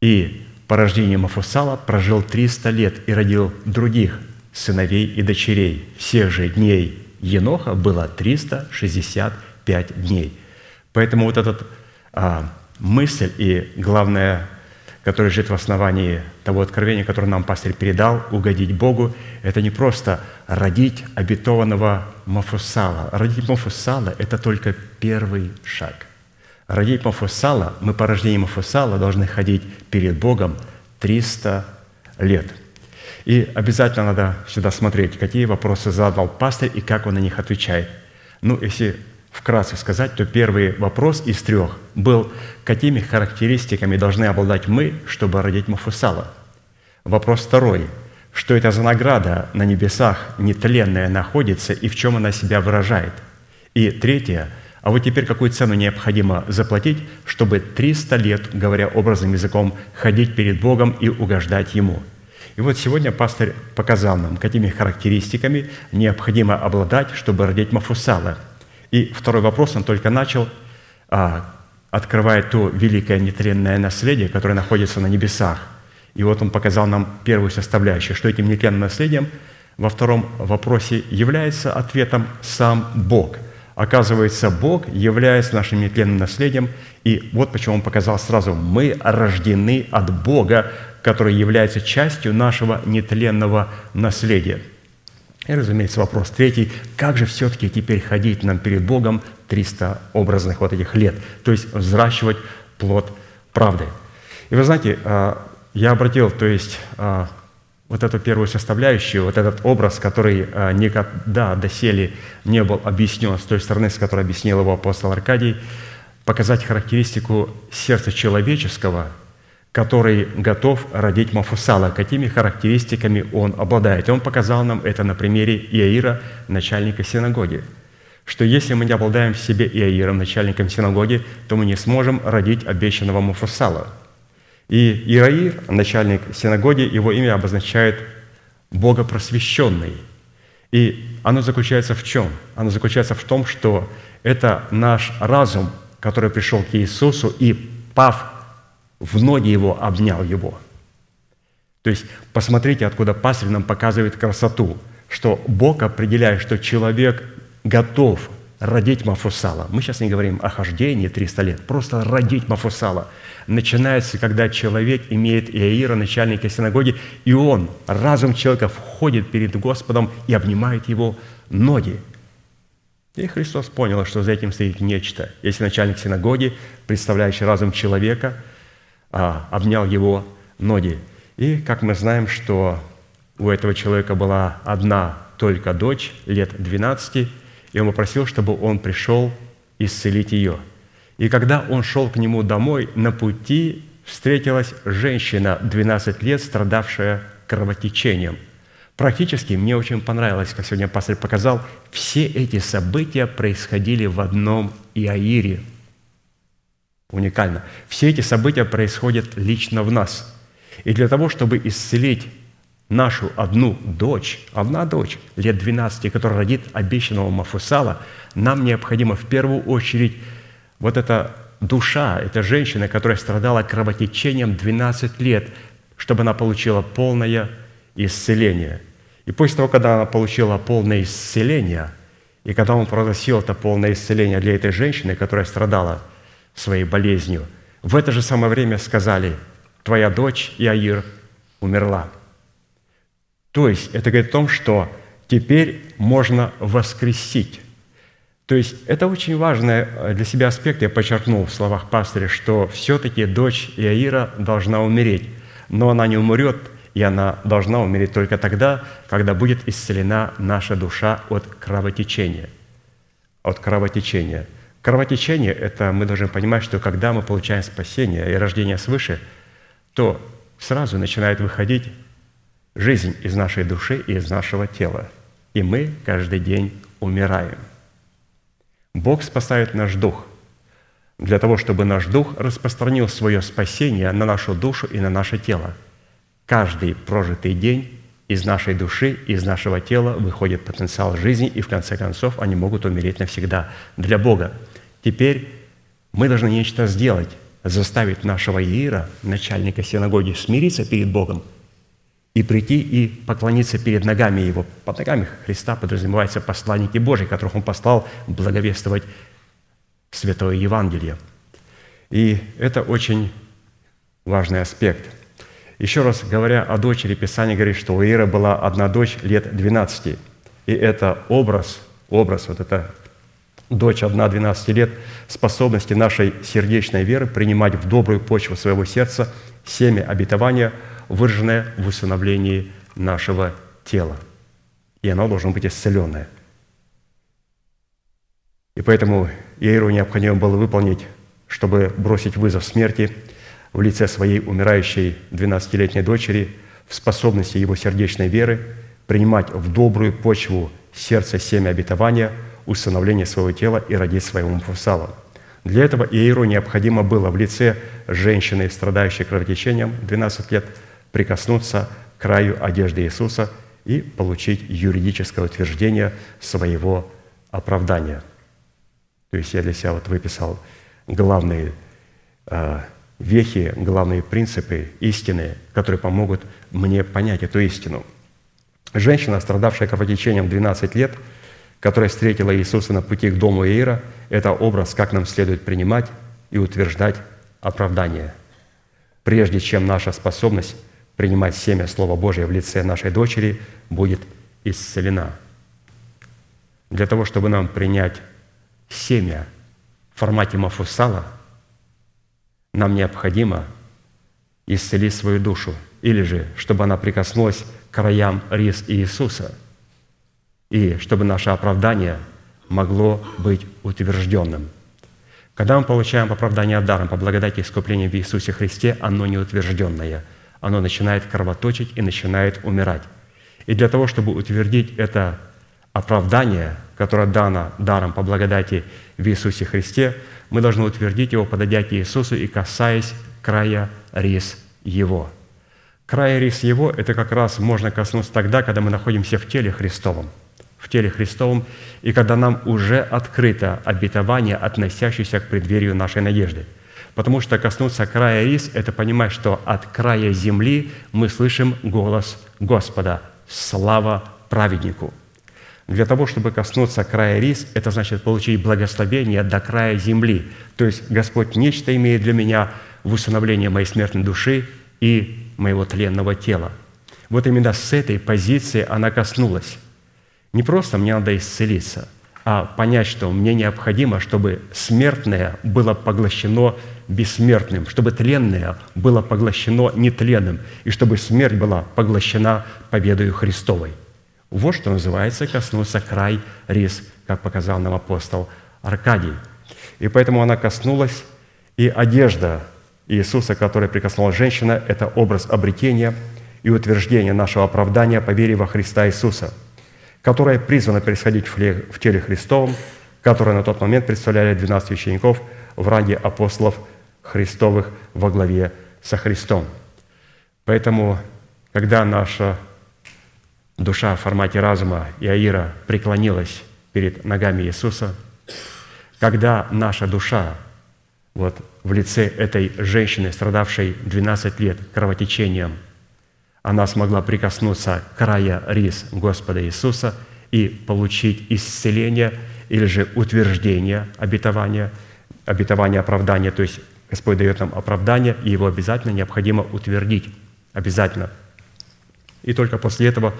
И по рождению Мафусала прожил 300 лет и родил других сыновей и дочерей. Всех же дней Еноха было 365 дней. Поэтому вот эта а, мысль и, главное, который лежит в основании того откровения, которое нам пастырь передал, угодить Богу, это не просто родить обетованного Мафусала. Родить Мафусала – это только первый шаг. Родить Мафусала, мы по рождению Мафусала должны ходить перед Богом 300 лет. И обязательно надо сюда смотреть, какие вопросы задал пастырь и как он на них отвечает. Ну, если вкратце сказать, то первый вопрос из трех был, какими характеристиками должны обладать мы, чтобы родить Мафусала. Вопрос второй, что это за награда на небесах нетленная находится и в чем она себя выражает. И третье, а вот теперь какую цену необходимо заплатить, чтобы 300 лет, говоря образным языком, ходить перед Богом и угождать Ему. И вот сегодня пастор показал нам, какими характеристиками необходимо обладать, чтобы родить Мафусала – и второй вопрос он только начал, а, открывая то великое нетленное наследие, которое находится на небесах. И вот он показал нам первую составляющую, что этим нетленным наследием? Во втором вопросе является ответом сам Бог. Оказывается, Бог является нашим нетленным наследием, и вот почему он показал сразу, мы рождены от Бога, который является частью нашего нетленного наследия – и, разумеется, вопрос третий. Как же все-таки теперь ходить нам перед Богом 300 образных вот этих лет? То есть взращивать плод правды. И вы знаете, а, я обратил, то есть а, вот эту первую составляющую, вот этот образ, который а, никогда доселе не был объяснен с той стороны, с которой объяснил его апостол Аркадий, показать характеристику сердца человеческого – который готов родить Мафусала, какими характеристиками он обладает. И он показал нам это на примере Иаира, начальника синагоги, что если мы не обладаем в себе Иаиром, начальником синагоги, то мы не сможем родить обещанного Мафусала. И Иаир, начальник синагоги, его имя обозначает «богопросвященный». И оно заключается в чем? Оно заключается в том, что это наш разум, который пришел к Иисусу и, пав в ноги его обнял его. То есть посмотрите, откуда пастырь нам показывает красоту, что Бог определяет, что человек готов родить Мафусала. Мы сейчас не говорим о хождении 300 лет, просто родить Мафусала. Начинается, когда человек имеет Иаира, начальника синагоги, и он, разум человека, входит перед Господом и обнимает его ноги. И Христос понял, что за этим стоит нечто. Если начальник синагоги, представляющий разум человека – обнял его ноги. И, как мы знаем, что у этого человека была одна только дочь, лет 12, и он попросил, чтобы он пришел исцелить ее. И когда он шел к нему домой, на пути встретилась женщина 12 лет, страдавшая кровотечением. Практически мне очень понравилось, как сегодня пастор показал, все эти события происходили в одном Иаире – уникально. Все эти события происходят лично в нас. И для того, чтобы исцелить нашу одну дочь, одна дочь, лет 12, которая родит обещанного Мафусала, нам необходимо в первую очередь вот эта душа, эта женщина, которая страдала кровотечением 12 лет, чтобы она получила полное исцеление. И после того, когда она получила полное исцеление, и когда он просил это полное исцеление для этой женщины, которая страдала своей болезнью. В это же самое время сказали, твоя дочь Иаир умерла. То есть это говорит о том, что теперь можно воскресить. То есть это очень важный для себя аспект, я подчеркнул в словах пастыря, что все-таки дочь Иаира должна умереть, но она не умрет, и она должна умереть только тогда, когда будет исцелена наша душа от кровотечения. От кровотечения – Кровотечение – это мы должны понимать, что когда мы получаем спасение и рождение свыше, то сразу начинает выходить жизнь из нашей души и из нашего тела. И мы каждый день умираем. Бог спасает наш дух для того, чтобы наш дух распространил свое спасение на нашу душу и на наше тело. Каждый прожитый день из нашей души, из нашего тела выходит потенциал жизни, и в конце концов они могут умереть навсегда для Бога. Теперь мы должны нечто сделать, заставить нашего Иира, начальника синагоги, смириться перед Богом и прийти и поклониться перед ногами Его. Под ногами Христа подразумеваются посланники Божьи, которых Он послал благовествовать Святое Евангелие. И это очень важный аспект. Еще раз говоря о дочери, Писание говорит, что у Иера была одна дочь лет 12. И это образ, образ, вот это дочь одна 12 лет, способности нашей сердечной веры принимать в добрую почву своего сердца семя обетования, выраженное в усыновлении нашего тела. И оно должно быть исцеленное. И поэтому Иеру необходимо было выполнить, чтобы бросить вызов смерти в лице своей умирающей 12-летней дочери в способности его сердечной веры принимать в добрую почву сердце семя обетования, усыновление своего тела и родить своему Муфусала. Для этого Иеру необходимо было в лице женщины, страдающей кровотечением 12 лет, прикоснуться к краю одежды Иисуса и получить юридическое утверждение своего оправдания. То есть я для себя вот выписал главные э, вехи, главные принципы истины, которые помогут мне понять эту истину. Женщина, страдавшая кровотечением 12 лет, которая встретила Иисуса на пути к дому Иира, это образ, как нам следует принимать и утверждать оправдание. Прежде чем наша способность принимать семя Слова Божия в лице нашей дочери будет исцелена. Для того, чтобы нам принять семя в формате мафусала, нам необходимо исцелить свою душу, или же, чтобы она прикоснулась к краям рис Иисуса, и чтобы наше оправдание могло быть утвержденным. Когда мы получаем оправдание даром по благодати искупления в Иисусе Христе, оно не утвержденное – оно начинает кровоточить и начинает умирать. И для того, чтобы утвердить это оправдание, которое дано даром по благодати в Иисусе Христе, мы должны утвердить его, подойдя к Иисусу и касаясь края рис Его. Края рис Его – это как раз можно коснуться тогда, когда мы находимся в теле Христовом, в теле Христовом, и когда нам уже открыто обетование, относящееся к преддверию нашей надежды – Потому что коснуться края рис – это понимать, что от края земли мы слышим голос Господа. Слава праведнику! Для того, чтобы коснуться края рис, это значит получить благословение до края земли. То есть Господь нечто имеет для меня в усыновлении моей смертной души и моего тленного тела. Вот именно с этой позиции она коснулась. Не просто мне надо исцелиться, а понять, что мне необходимо, чтобы смертное было поглощено бессмертным, чтобы тленное было поглощено нетленным, и чтобы смерть была поглощена победою Христовой. Вот что называется коснуться край рис, как показал нам апостол Аркадий. И поэтому она коснулась, и одежда Иисуса, которая прикоснулась женщина, это образ обретения и утверждения нашего оправдания по вере во Христа Иисуса, которая призвана происходить в теле Христовом, которое на тот момент представляли 12 учеников в ранге апостолов Христовых во главе со Христом. Поэтому, когда наша душа в формате разума Иаира преклонилась перед ногами Иисуса, когда наша душа вот в лице этой женщины, страдавшей 12 лет кровотечением, она смогла прикоснуться к края рис Господа Иисуса и получить исцеление или же утверждение обетования, обетования оправдания, то есть Господь дает нам оправдание, и его обязательно необходимо утвердить. Обязательно. И только после этого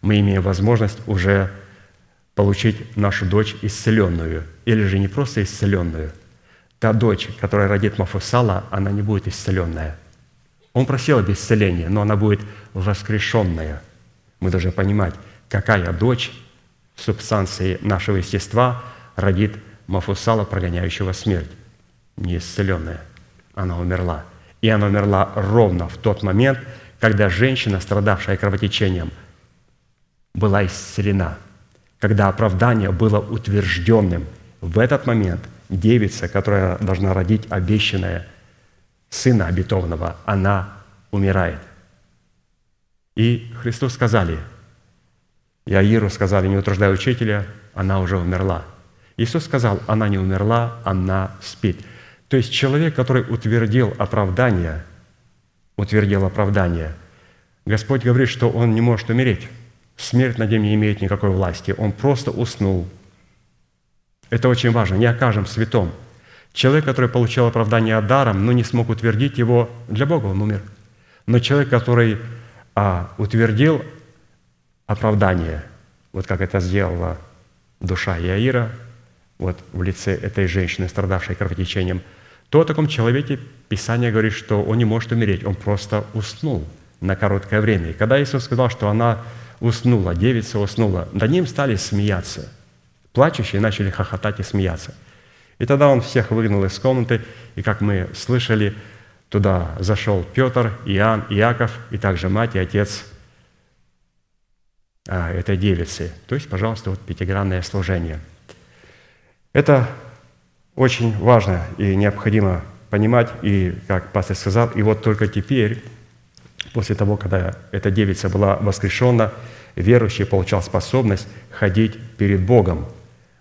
мы имеем возможность уже получить нашу дочь исцеленную. Или же не просто исцеленную. Та дочь, которая родит Мафусала, она не будет исцеленная. Он просил об исцелении, но она будет воскрешенная. Мы должны понимать, какая дочь субстанции нашего естества родит Мафусала, прогоняющего смерть, неисцеленная она умерла. И она умерла ровно в тот момент, когда женщина, страдавшая кровотечением, была исцелена, когда оправдание было утвержденным. В этот момент девица, которая должна родить обещанное сына обетованного, она умирает. И Христу сказали, Иаиру сказали, не утруждай учителя, она уже умерла. Иисус сказал, она не умерла, она спит. То есть человек, который утвердил оправдание, утвердил оправдание, Господь говорит, что он не может умереть. Смерть над ним не имеет никакой власти. Он просто уснул. Это очень важно. Не окажем святом. Человек, который получил оправдание даром, но не смог утвердить его, для Бога он умер. Но человек, который а, утвердил оправдание, вот как это сделала душа Иаира, вот в лице этой женщины, страдавшей кровотечением, то о таком человеке Писание говорит, что он не может умереть, он просто уснул на короткое время. И когда Иисус сказал, что она уснула, девица уснула, над ним стали смеяться. Плачущие начали хохотать и смеяться. И тогда он всех выгнал из комнаты, и, как мы слышали, туда зашел Петр, Иоанн, Иаков, и также мать и отец а, этой девицы. То есть, пожалуйста, вот пятигранное служение. Это очень важно и необходимо понимать, и, как пастор сказал, и вот только теперь После того, когда эта девица была воскрешена, верующий получал способность ходить перед Богом,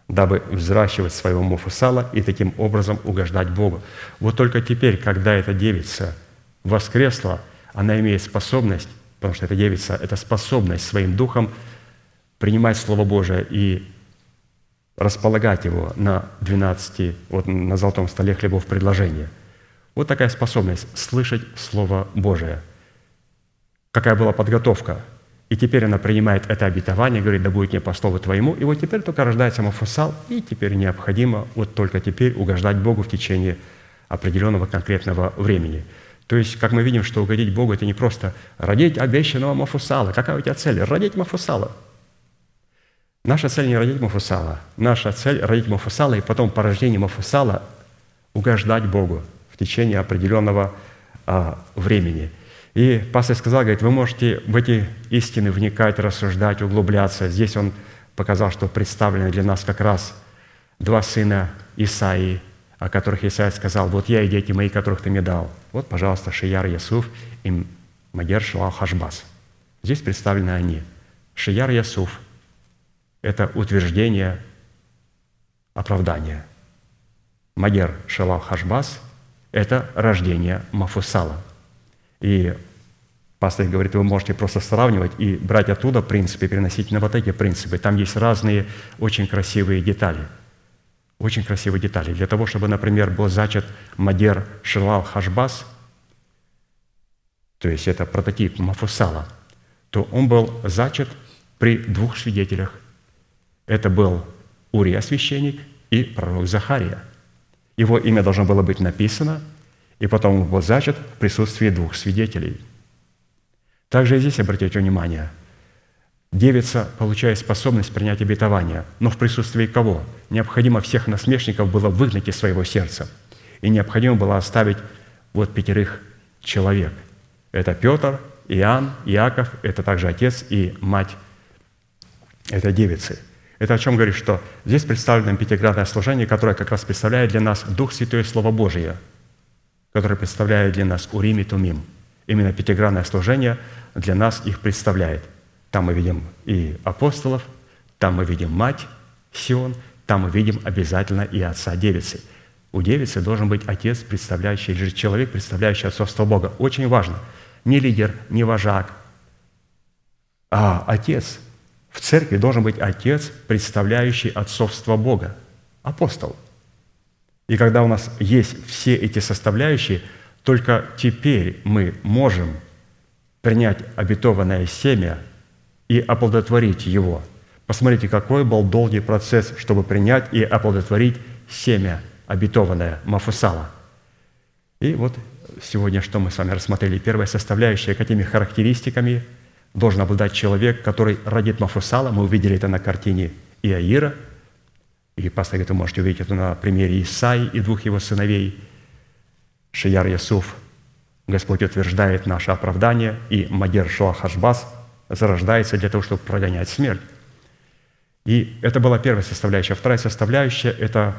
дабы взращивать своего муфусала и таким образом угождать Богу. Вот только теперь, когда эта девица воскресла, она имеет способность, потому что эта девица – это способность своим духом принимать Слово Божие и располагать его на 12, вот на золотом столе хлебов предложения. Вот такая способность – слышать Слово Божие – какая была подготовка. И теперь она принимает это обетование, говорит, да будет мне по слову твоему. И вот теперь только рождается Мафусал, и теперь необходимо вот только теперь угождать Богу в течение определенного конкретного времени. То есть, как мы видим, что угодить Богу – это не просто родить обещанного Мафусала. Какая у тебя цель? Родить Мафусала. Наша цель не родить Мафусала. Наша цель – родить Мафусала, и потом по рождению Мафусала угождать Богу в течение определенного а, времени – и пастор сказал, говорит, вы можете в эти истины вникать, рассуждать, углубляться. Здесь он показал, что представлены для нас как раз два сына Исаии, о которых Исаия сказал, вот я и дети мои, которых ты мне дал. Вот, пожалуйста, Шияр Ясуф и Магер Шуал Хашбас. Здесь представлены они. Шияр Ясуф – это утверждение оправдания. Магер Шалал Хашбас – это рождение Мафусала. И Пастор говорит, вы можете просто сравнивать и брать оттуда принципы, переносить на вот эти принципы. Там есть разные очень красивые детали. Очень красивые детали. Для того, чтобы, например, был зачат Мадер Шилал Хашбас, то есть это прототип Мафусала, то он был зачат при двух свидетелях. Это был Урия священник и пророк Захария. Его имя должно было быть написано, и потом он был зачат в присутствии двух свидетелей – также и здесь обратите внимание, девица получает способность принять обетование, но в присутствии кого? Необходимо всех насмешников было выгнать из своего сердца. И необходимо было оставить вот пятерых человек. Это Петр, Иоанн, Иаков, это также отец и мать этой девицы. Это о чем говорит, что здесь представлено пятиградное служение, которое как раз представляет для нас Дух Святой Слово Божие, которое представляет для нас Урим и Тумим – Именно пятигранное служение для нас их представляет. Там мы видим и апостолов, там мы видим мать Сион, там мы видим обязательно и отца девицы. У девицы должен быть отец, представляющий, или же человек, представляющий отцовство Бога. Очень важно. Не лидер, не вожак, а отец. В церкви должен быть отец, представляющий отцовство Бога, апостол. И когда у нас есть все эти составляющие – только теперь мы можем принять обетованное семя и оплодотворить его. Посмотрите, какой был долгий процесс, чтобы принять и оплодотворить семя обетованное Мафусала. И вот сегодня, что мы с вами рассмотрели, первая составляющая, какими характеристиками должен обладать человек, который родит Мафусала. Мы увидели это на картине Иаира, и пастор говорит, вы можете увидеть это на примере Исаи и двух его сыновей – Шияр Ясуф, Господь утверждает наше оправдание, и Мадер Шуахашбас зарождается для того, чтобы прогонять смерть. И это была первая составляющая. Вторая составляющая – это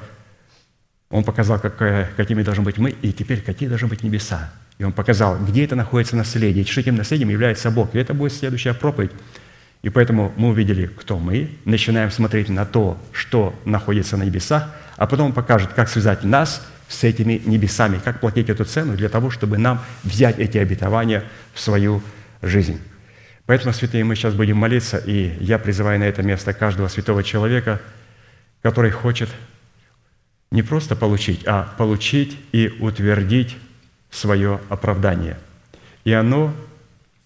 он показал, какая, какими должны быть мы, и теперь какие должны быть небеса. И он показал, где это находится наследие, что этим наследием является Бог. И это будет следующая проповедь. И поэтому мы увидели, кто мы, начинаем смотреть на то, что находится на небесах, а потом он покажет, как связать нас – с этими небесами, как платить эту цену для того, чтобы нам взять эти обетования в свою жизнь. Поэтому, святые, мы сейчас будем молиться, и я призываю на это место каждого святого человека, который хочет Не просто получить, а получить и утвердить свое оправдание. И оно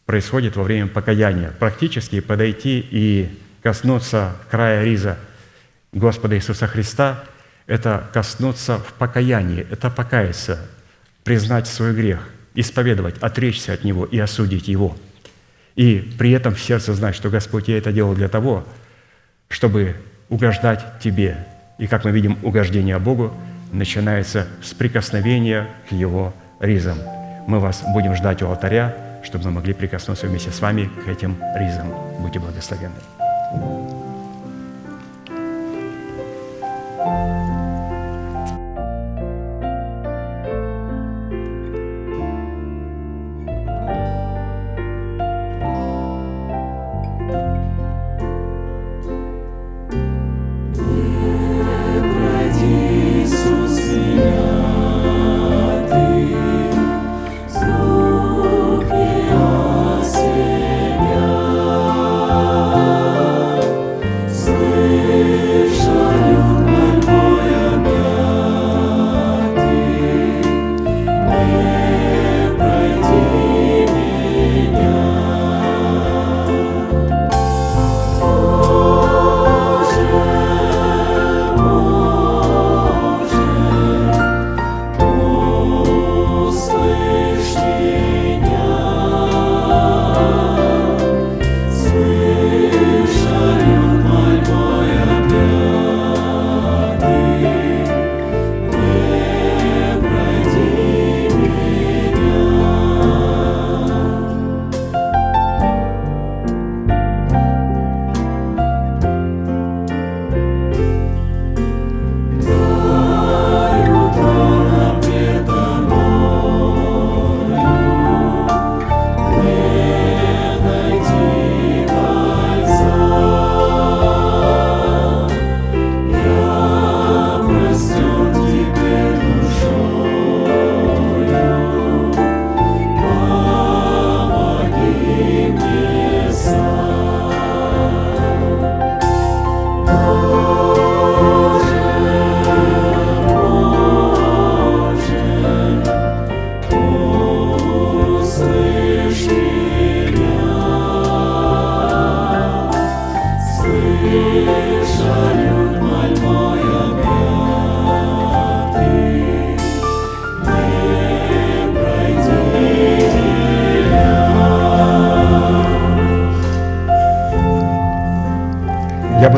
происходит во время покаяния. Практически подойти и коснуться края риза Господа Иисуса Христа – это коснуться в покаянии, это покаяться, признать свой грех, исповедовать, отречься от него и осудить его. И при этом в сердце знать, что Господь, я это делал для того, чтобы угождать Тебе. И как мы видим, угождение Богу начинается с прикосновения к Его ризам. Мы вас будем ждать у алтаря, чтобы мы могли прикоснуться вместе с вами к этим ризам. Будьте благословенны. Иисус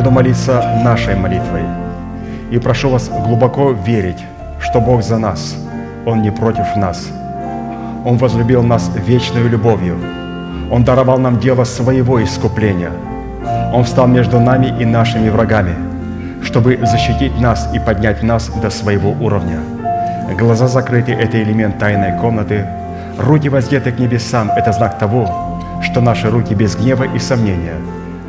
буду молиться нашей молитвой. И прошу вас глубоко верить, что Бог за нас, Он не против нас. Он возлюбил нас вечной любовью. Он даровал нам дело своего искупления. Он встал между нами и нашими врагами, чтобы защитить нас и поднять нас до своего уровня. Глаза закрыты – это элемент тайной комнаты. Руки воздеты к небесам – это знак того, что наши руки без гнева и сомнения.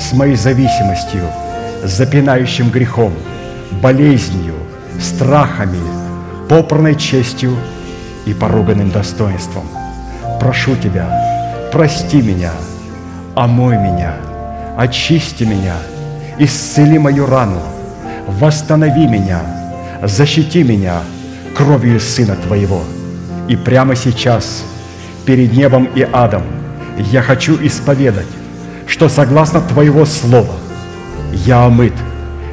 с моей зависимостью, запинающим грехом, болезнью, страхами, попранной честью и поруганным достоинством. Прошу Тебя, прости меня, омой меня, очисти меня, исцели мою рану, восстанови меня, защити меня кровью Сына Твоего. И прямо сейчас, перед небом и адом, я хочу исповедать, что согласно Твоего Слова я омыт,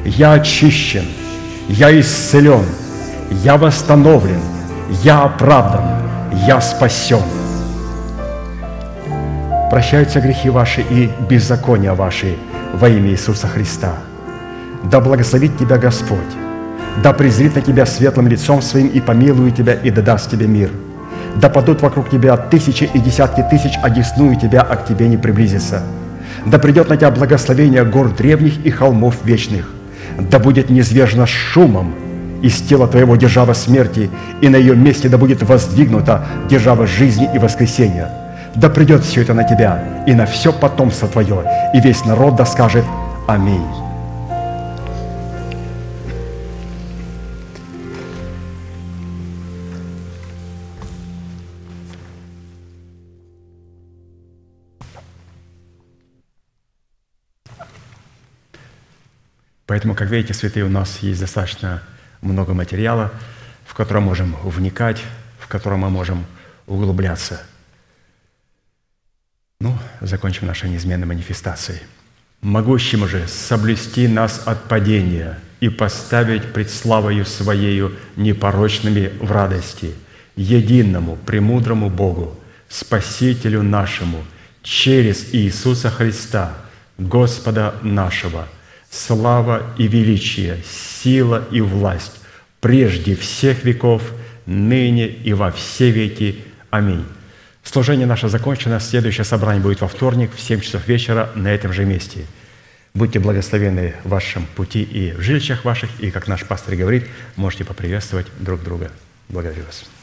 я очищен, я исцелен, я восстановлен, я оправдан, я спасен. Прощаются грехи ваши и беззакония ваши во имя Иисуса Христа. Да благословит тебя Господь, да презрит на тебя светлым лицом своим и помилует тебя, и да даст тебе мир. Да падут вокруг тебя тысячи и десятки тысяч, а десную тебя, а к тебе не приблизится. Да придет на тебя благословение гор древних и холмов вечных. Да будет низвержено шумом из тела твоего держава смерти, и на ее месте да будет воздвигнута держава жизни и воскресения. Да придет все это на тебя и на все потомство твое, и весь народ да скажет Аминь. Поэтому, как видите, святые, у нас есть достаточно много материала, в котором можем вникать, в котором мы можем углубляться. Ну, закончим нашей неизменной манифестацией. «Могущим же соблюсти нас от падения и поставить пред славою Своею непорочными в радости, единому, премудрому Богу, Спасителю нашему, через Иисуса Христа, Господа нашего – слава и величие, сила и власть прежде всех веков, ныне и во все веки. Аминь. Служение наше закончено. Следующее собрание будет во вторник в 7 часов вечера на этом же месте. Будьте благословены в вашем пути и в жилищах ваших, и, как наш пастор говорит, можете поприветствовать друг друга. Благодарю вас.